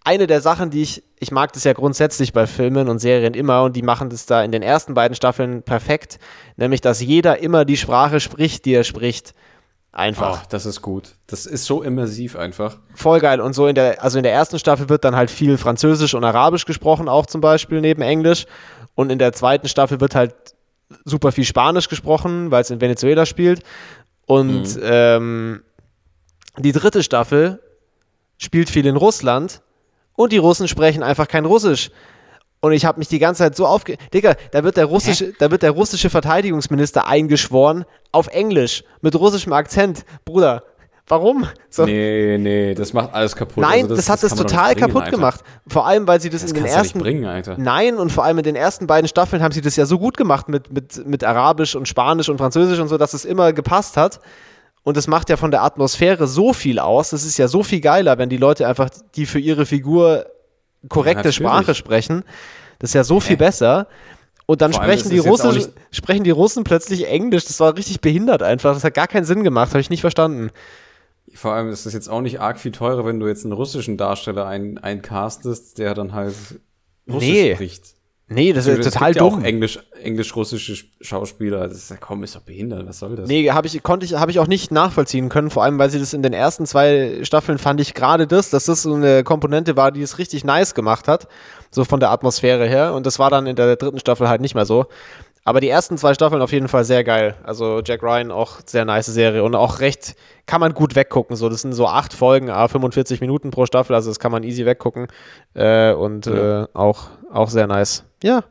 eine der Sachen, die ich, ich mag das ja grundsätzlich bei Filmen und Serien immer und die machen das da in den ersten beiden Staffeln perfekt, nämlich dass jeder immer die Sprache spricht, die er spricht. Einfach. Oh, das ist gut. Das ist so immersiv einfach. Voll geil. Und so in der, also in der ersten Staffel wird dann halt viel Französisch und Arabisch gesprochen, auch zum Beispiel neben Englisch. Und in der zweiten Staffel wird halt super viel Spanisch gesprochen, weil es in Venezuela spielt. Und mhm. ähm, die dritte Staffel spielt viel in Russland und die Russen sprechen einfach kein Russisch. Und ich habe mich die ganze Zeit so aufge... Digga, da wird, der russische, da wird der russische Verteidigungsminister eingeschworen auf Englisch mit russischem Akzent. Bruder, warum? So. Nee, nee, das macht alles kaputt. Nein, also das, das, hat das, das total kaputt Alter. gemacht. Vor allem, weil sie das, das in den ersten. Bringen, Alter. Nein, und vor allem in den ersten beiden Staffeln haben sie das ja so gut gemacht mit, mit, mit Arabisch und Spanisch und Französisch und so, dass es immer gepasst hat. Und es macht ja von der Atmosphäre so viel aus. Es ist ja so viel geiler, wenn die Leute einfach, die für ihre Figur korrekte ja, Sprache sprechen. Das ist ja so viel äh. besser. Und dann sprechen die, Russen, sprechen die Russen plötzlich Englisch. Das war richtig behindert einfach. Das hat gar keinen Sinn gemacht. Habe ich nicht verstanden. Vor allem ist es jetzt auch nicht arg viel teurer, wenn du jetzt einen russischen Darsteller ein, eincastest, der dann halt Russisch nee. spricht. Nee, das ist total dumm. Ja auch Englisch, englisch-russische Schauspieler. Das ist ja kaum, ist doch behindert. Was soll das? Nee, habe ich, konnte ich, habe ich auch nicht nachvollziehen können. Vor allem, weil sie das in den ersten zwei Staffeln fand ich gerade das, dass das so eine Komponente war, die es richtig nice gemacht hat. So von der Atmosphäre her. Und das war dann in der dritten Staffel halt nicht mehr so. Aber die ersten zwei Staffeln auf jeden Fall sehr geil. Also Jack Ryan auch sehr nice Serie und auch recht, kann man gut weggucken. So, das sind so acht Folgen, 45 Minuten pro Staffel, also das kann man easy weggucken. Äh, und ja. äh, auch, auch sehr nice. Ja.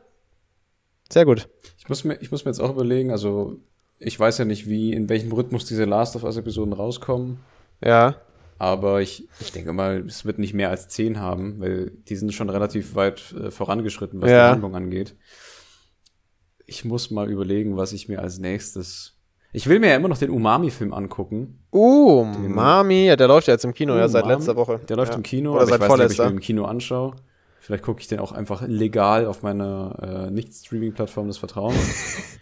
Sehr gut. Ich muss mir, ich muss mir jetzt auch überlegen, also ich weiß ja nicht, wie, in welchem Rhythmus diese Last of Us-Episoden rauskommen. Ja. Aber ich, ich denke mal, es wird nicht mehr als zehn haben, weil die sind schon relativ weit äh, vorangeschritten, was ja. die Handlung angeht ich muss mal überlegen, was ich mir als nächstes. Ich will mir ja immer noch den Umami-Film angucken. Uh, Umami, ja, der läuft ja jetzt im Kino, Umami. ja, seit letzter Woche. Der läuft ja. im Kino, Oder seit ich weiß nicht, ob ich mir im Kino anschaue. Vielleicht gucke ich den auch einfach legal auf meiner äh, Nicht-Streaming-Plattform des Vertrauens.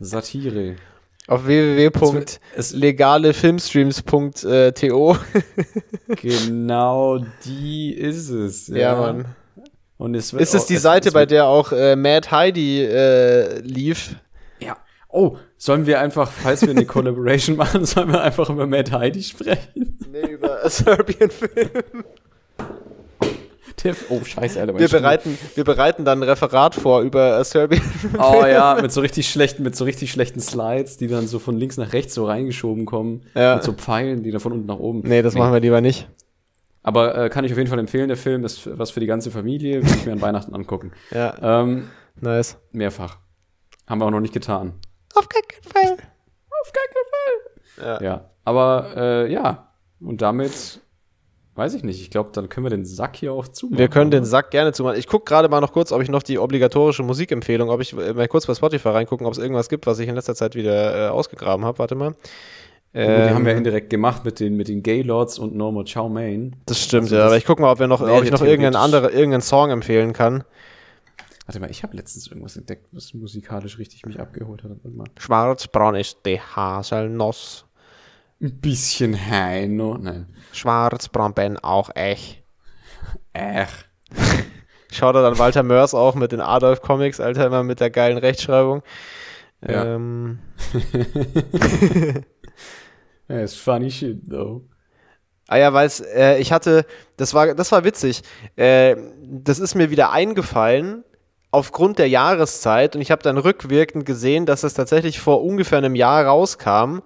Satire. Auf www.legalefilmstreams.to. genau die ist es. Ja, ja Mann. Und es ist es die es, Seite, es bei der auch äh, Mad Heidi äh, lief? Ja. Oh, sollen wir einfach, falls wir eine Collaboration machen, sollen wir einfach über Mad Heidi sprechen? Nee, über A Serbian Film. Der, oh, scheiße, Alter. Wir bereiten, wir bereiten dann ein Referat vor über A Serbian Film. Oh ja, mit so richtig schlechten, mit so richtig schlechten Slides, die dann so von links nach rechts so reingeschoben kommen. Ja. Mit so Pfeilen, die dann von unten nach oben. Nee, das machen wir lieber nicht. Aber äh, kann ich auf jeden Fall empfehlen, der Film ist was für die ganze Familie, will ich mir an Weihnachten angucken. Ja, Ähm, nice. mehrfach. Haben wir auch noch nicht getan. Auf gar keinen Fall. Auf gar keinen Ja. Fall. Ja, aber äh, ja, und damit weiß ich nicht. Ich glaube, dann können wir den Sack hier auch zumachen. Wir können den Sack gerne zumachen. Ich gucke gerade mal noch kurz, ob ich noch die obligatorische Musikempfehlung, ob ich äh, mal kurz bei Spotify reingucken, ob es irgendwas gibt, was ich in letzter Zeit wieder äh, ausgegraben habe. Warte mal. Gut, die haben wir Ähm, indirekt gemacht mit den, mit den Gaylords und Norma Chow Mein. das stimmt, also ja. Aber ich gucke mal, ob, wir noch, ob ich noch irgendeinen andere, irgendeinen Song empfehlen kann. Warte mal, ich habe letztens irgendwas entdeckt, was musikalisch richtig mich abgeholt hat. Schwarzbraun ist die Haselnuss. Ein bisschen Heino. Nein. Schwarzbraun bin auch ich. Ach. Schaut da dann Walter Mörs auch mit den Adolf Comics, Alter, immer mit der geilen Rechtschreibung. Ja. Ähm, Ja, ist funny shit, though. Ah ja, weil äh, ich hatte, das war, das war witzig. Äh, das ist mir wieder eingefallen aufgrund der Jahreszeit und ich habe dann rückwirkend gesehen, dass es tatsächlich vor ungefähr einem Jahr rauskam.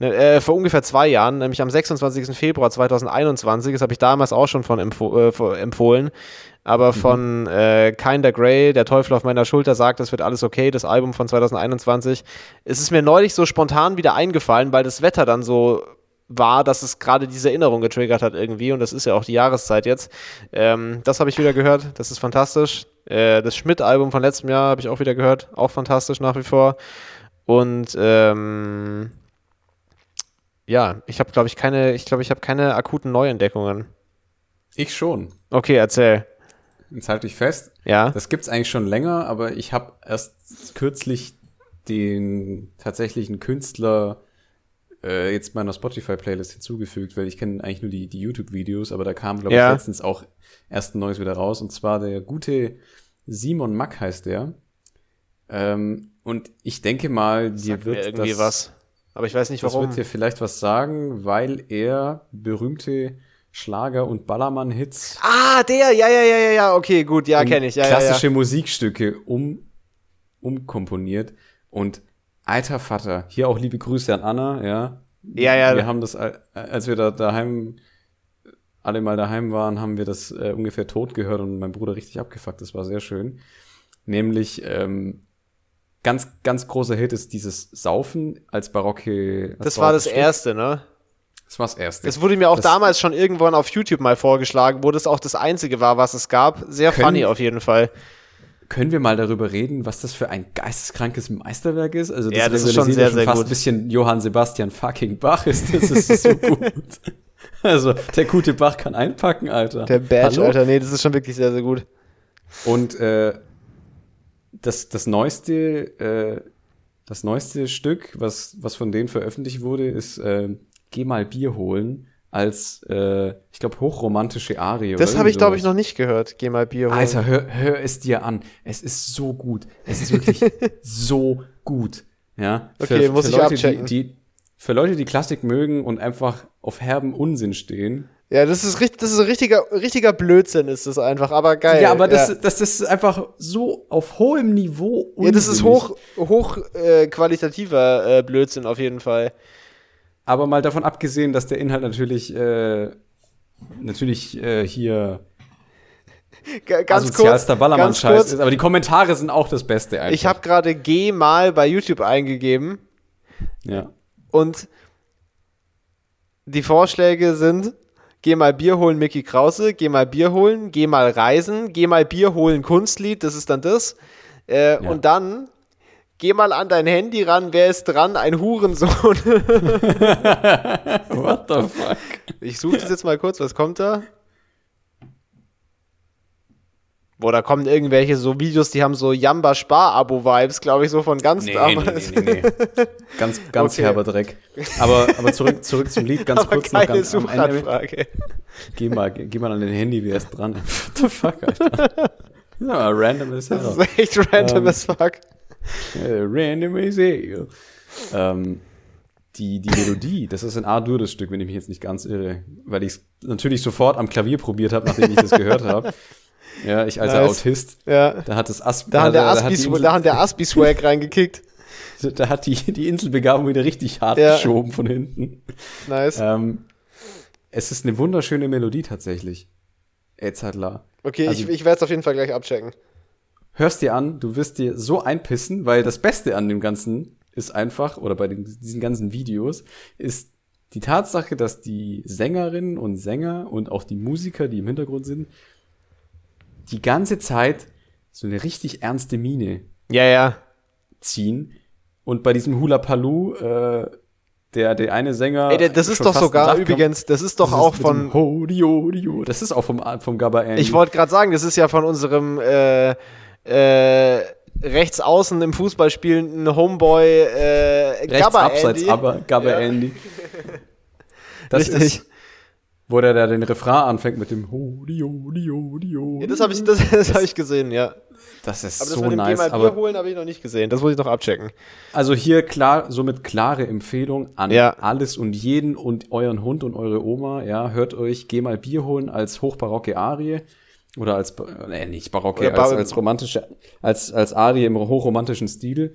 Ne, äh, vor ungefähr zwei Jahren, nämlich am 26. Februar 2021, das habe ich damals auch schon von empfo äh, empfohlen, aber von äh, Kinder Grey, Der Teufel auf meiner Schulter sagt, es wird alles okay, das Album von 2021. Es ist mir neulich so spontan wieder eingefallen, weil das Wetter dann so war, dass es gerade diese Erinnerung getriggert hat irgendwie und das ist ja auch die Jahreszeit jetzt. Ähm, das habe ich wieder gehört, das ist fantastisch. Äh, das Schmidt-Album von letztem Jahr habe ich auch wieder gehört, auch fantastisch nach wie vor. Und ähm, ja, ich habe glaube ich keine, ich glaube ich habe keine akuten Neuentdeckungen. Ich schon. Okay, erzähl. Jetzt halte ich fest. Ja. Das gibt's eigentlich schon länger, aber ich habe erst kürzlich den tatsächlichen Künstler äh, jetzt meiner Spotify-Playlist hinzugefügt, weil ich kenne eigentlich nur die, die YouTube-Videos, aber da kam, glaube Ja. ich, letztens auch erst ein neues wieder raus. Und zwar der gute Simon Mack heißt der. Ähm, und ich denke mal, dir mir wird irgendwie das, was. Aber ich weiß nicht das warum. wird dir vielleicht was sagen, weil er berühmte Schlager- und Ballermann-Hits Ah, der, ja, ja, ja, ja, ja, okay, gut, ja, kenne ich. Ja, ja, klassische ja. Musikstücke um, umkomponiert. Und alter Vater, hier auch liebe Grüße an Anna, ja. Ja, ja. Wir haben das, al- als wir da daheim, alle mal daheim waren, haben wir das äh, ungefähr tot gehört und mein Bruder richtig abgefuckt. Das war sehr schön. Nämlich, ähm, ganz, ganz großer Hit ist dieses Saufen als barocke. Als Das war das Stück. erste, ne? Das war das erste. Das wurde mir auch Das- damals schon irgendwann auf YouTube mal vorgeschlagen, wo das auch das einzige war, was es gab. Sehr Können- funny auf jeden Fall. Können wir mal darüber reden, was das für ein geisteskrankes Meisterwerk ist? Also Ja, das ist schon sehr, sehr fast gut. ein bisschen Johann Sebastian fucking Bach ist. Das ist so gut. Also, der gute Bach kann einpacken, Alter. Der Badge, Hallo? Alter, nee, das ist schon wirklich sehr, sehr gut. Und äh, das, das neueste, äh, das neueste Stück, was, was von denen veröffentlicht wurde, ist äh, Geh mal Bier holen als, äh, ich glaube, hochromantische Arie. Das habe ich, glaube ich, noch nicht gehört. Geh mal Bier holen. Alter, hör, hör es dir an. Es ist so gut. Es ist wirklich so gut. Ja. Okay, muss ich Leute, abchecken. Die, die, für Leute, die Klassik mögen und einfach auf herben Unsinn stehen. Ja, das ist, richtig, das ist ein richtiger, richtiger Blödsinn, ist das einfach, aber geil. ja, aber das, ja. Das, das ist einfach so auf hohem Niveau ja, das ist unsinnig. hoch, hoch äh, qualitativer äh, Blödsinn auf jeden Fall. Aber mal davon abgesehen, dass der Inhalt natürlich, äh, natürlich äh, hier G ganz kurz, asozialster ganz Ballermann-Scheiß kurz. ist. Aber die Kommentare sind auch das Beste einfach. Ich habe gerade Geh mal bei YouTube eingegeben ja. und die Vorschläge sind Geh mal Bier holen, Mickey Krause, geh mal Bier holen, geh mal reisen, geh mal Bier holen, Kunstlied, das ist dann das. Äh, Ja. Und dann geh mal an dein Handy ran, wer ist dran? Ein Hurensohn. What the fuck? Ich suche das jetzt mal kurz, was kommt da? Boah, da kommen irgendwelche so Videos, die haben so Jamba-Spar-Abo-Vibes, glaube ich, so von ganz Nee, nee, damals. nee, nee, nee. Ganz, ganz Okay. herber Dreck. Aber, aber zurück, zurück zum Lied, ganz Aber kurz noch ganz am Ende. Suchanfrage. Geh mal, geh, mal an dein Handy, wer ist dran? What the fuck, Alter? Ja, random as Das hell. ist echt random Ähm, as fuck. Äh, Random as hell. Ähm, die, die Melodie, das ist ein A-Dur, das Stück, wenn ich mich jetzt nicht ganz irre, weil ich es natürlich sofort am Klavier probiert habe, nachdem ich das gehört habe. Ja, ich als nice. Autist, ja. da hat das Asp da, hat der Aspi, da hat der Aspi-Swag reingekickt. Da hat die, die Inselbegabung wieder richtig hart ja. geschoben von hinten. Nice. Ähm, es ist eine wunderschöne Melodie tatsächlich. Edzardler. Okay, also, ich, ich werde es auf jeden Fall gleich abchecken. Hörst dir an, du wirst dir so einpissen, weil das Beste an dem Ganzen ist einfach, oder bei den, diesen ganzen Videos, ist die Tatsache, dass die Sängerinnen und Sänger und auch die Musiker, die im Hintergrund sind, die ganze Zeit so eine richtig ernste Mine ja, ja. ziehen. Und bei diesem Hula Palu, äh, der, der eine Sänger. Ey, das ist doch sogar übrigens, das ist doch das auch ist von. Hodio, Dio. Das ist auch vom, vom Gabba Andy. Ich wollte gerade sagen, das ist ja von unserem äh, äh, rechts außen im Fußball spielenden Homeboy äh, rechts Gabba abseits, Andy. aber Gabba ja. Andy. Das Richtig. ist, wo der da den Refrain anfängt mit dem Hodio, Dio, Dio. Ja, das habe ich, das, das hab ich gesehen, ja. Das ist aber so das nice. Mal Bier holen habe ich noch nicht gesehen. Das muss ich noch abchecken. Also hier klar, somit klare Empfehlung an ja. alles und jeden und euren Hund und eure Oma. Ja, hört euch, geh mal Bier holen als hochbarocke Arie. Oder als, äh, nicht barocke, als, als romantische, als, als Arie im hochromantischen Stil.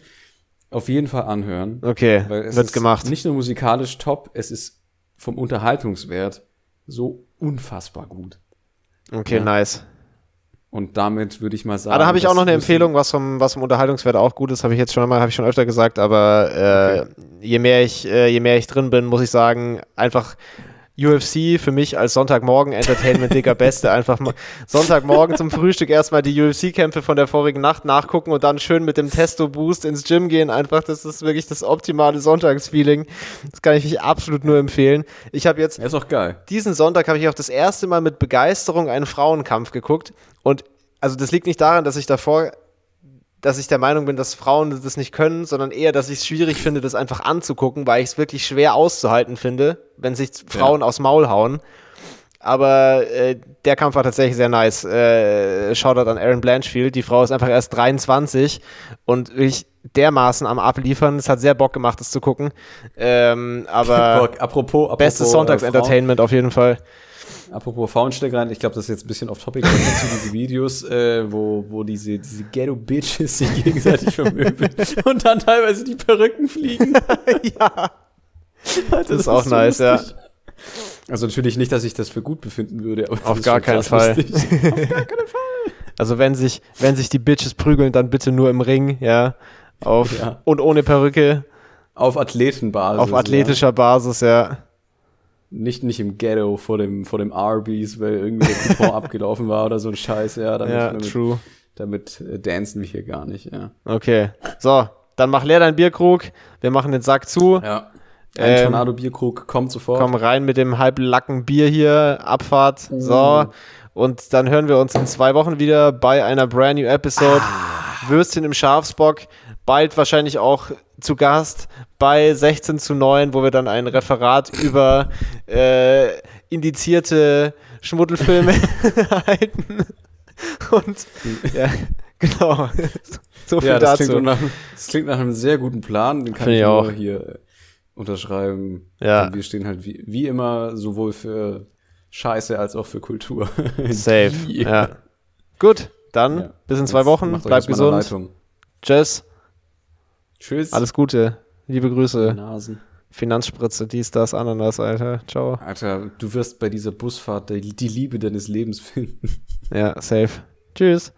Auf jeden Fall anhören. Okay, weil es wird ist gemacht. Nicht nur musikalisch top, es ist vom Unterhaltungswert so unfassbar gut. Okay, ja. nice. Und damit würde ich mal sagen. Aber da habe ich auch noch eine Empfehlung, was vom, was vom Unterhaltungswert auch gut ist, habe ich jetzt schon mal, habe ich schon öfter gesagt, aber äh, okay. je mehr ich, äh, je mehr ich drin bin, muss ich sagen, einfach UFC für mich als Sonntagmorgen Entertainment Digger Beste. Einfach mal Sonntagmorgen zum Frühstück erstmal die UFC-Kämpfe von der vorigen Nacht nachgucken und dann schön mit dem Testo-Boost ins Gym gehen. Einfach, das ist wirklich das optimale Sonntagsfeeling. Das kann ich mich absolut nur empfehlen. Ich habe jetzt. ist auch geil. Diesen Sonntag habe ich auch das erste Mal mit Begeisterung einen Frauenkampf geguckt. Und also das liegt nicht daran, dass ich davor dass ich der Meinung bin, dass Frauen das nicht können, sondern eher, dass ich es schwierig finde, das einfach anzugucken, weil ich es wirklich schwer auszuhalten finde, wenn sich Frauen ja. aufs Maul hauen. Aber äh, der Kampf war tatsächlich sehr nice. Äh, Shoutout an Aaron Blanchfield. Die Frau ist einfach erst 23 und wirklich dermaßen am Abliefern. Es hat sehr Bock gemacht, das zu gucken. Ähm, aber apropos, apropos bestes Sonntagsentertainment auf jeden Fall. Apropos Faunsteck ich glaube, das ist jetzt ein bisschen off-topic, zu diese Videos, äh, wo, wo diese, diese Ghetto-Bitches sich gegenseitig vermöbeln und dann teilweise die Perücken fliegen. ja. Das, das ist auch nice, ja. Also natürlich nicht, dass ich das für gut befinden würde. Auf gar keinen Fall. Auf gar keinen Fall. Also wenn sich, wenn sich die Bitches prügeln, dann bitte nur im Ring, ja. Auf, ja. Und ohne Perücke. Auf Athletenbasis. Auf athletischer ja. Basis, ja. Nicht, nicht im Ghetto vor dem, vor dem Arby's, weil irgendwie der Coupon abgelaufen war oder so ein Scheiß, ja. Damit, ja, damit, true. Damit äh, dancen wir hier gar nicht, ja. Okay. So, dann mach leer deinen Bierkrug. Wir machen den Sack zu. Ja. Ein ähm, Tornado-Bierkrug kommt sofort. Komm rein mit dem halblacken Bier hier. Abfahrt. Uh. So. Und dann hören wir uns in zwei Wochen wieder bei einer brand new Episode. Ah. Würstchen im Schafsbock. Bald wahrscheinlich auch zu Gast bei 16 zu 9, wo wir dann ein Referat über äh, indizierte Schmuddelfilme halten. Und ja, genau. So viel ja, das dazu. Klingt nach, das klingt nach einem sehr guten Plan. Den kann Find ich, auch. hier unterschreiben. Ja. Und wir stehen halt wie, wie immer sowohl für Scheiße als auch für Kultur. Safe. ja. Gut, dann ja. bis in zwei Jetzt Wochen. Bleib gesund. Tschüss. Tschüss. Alles Gute. Liebe Grüße. Nasen. Finanzspritze, dies, das, Ananas, Alter. Ciao. Alter, du wirst bei dieser Busfahrt die, die Liebe deines Lebens finden. Ja, safe. Tschüss.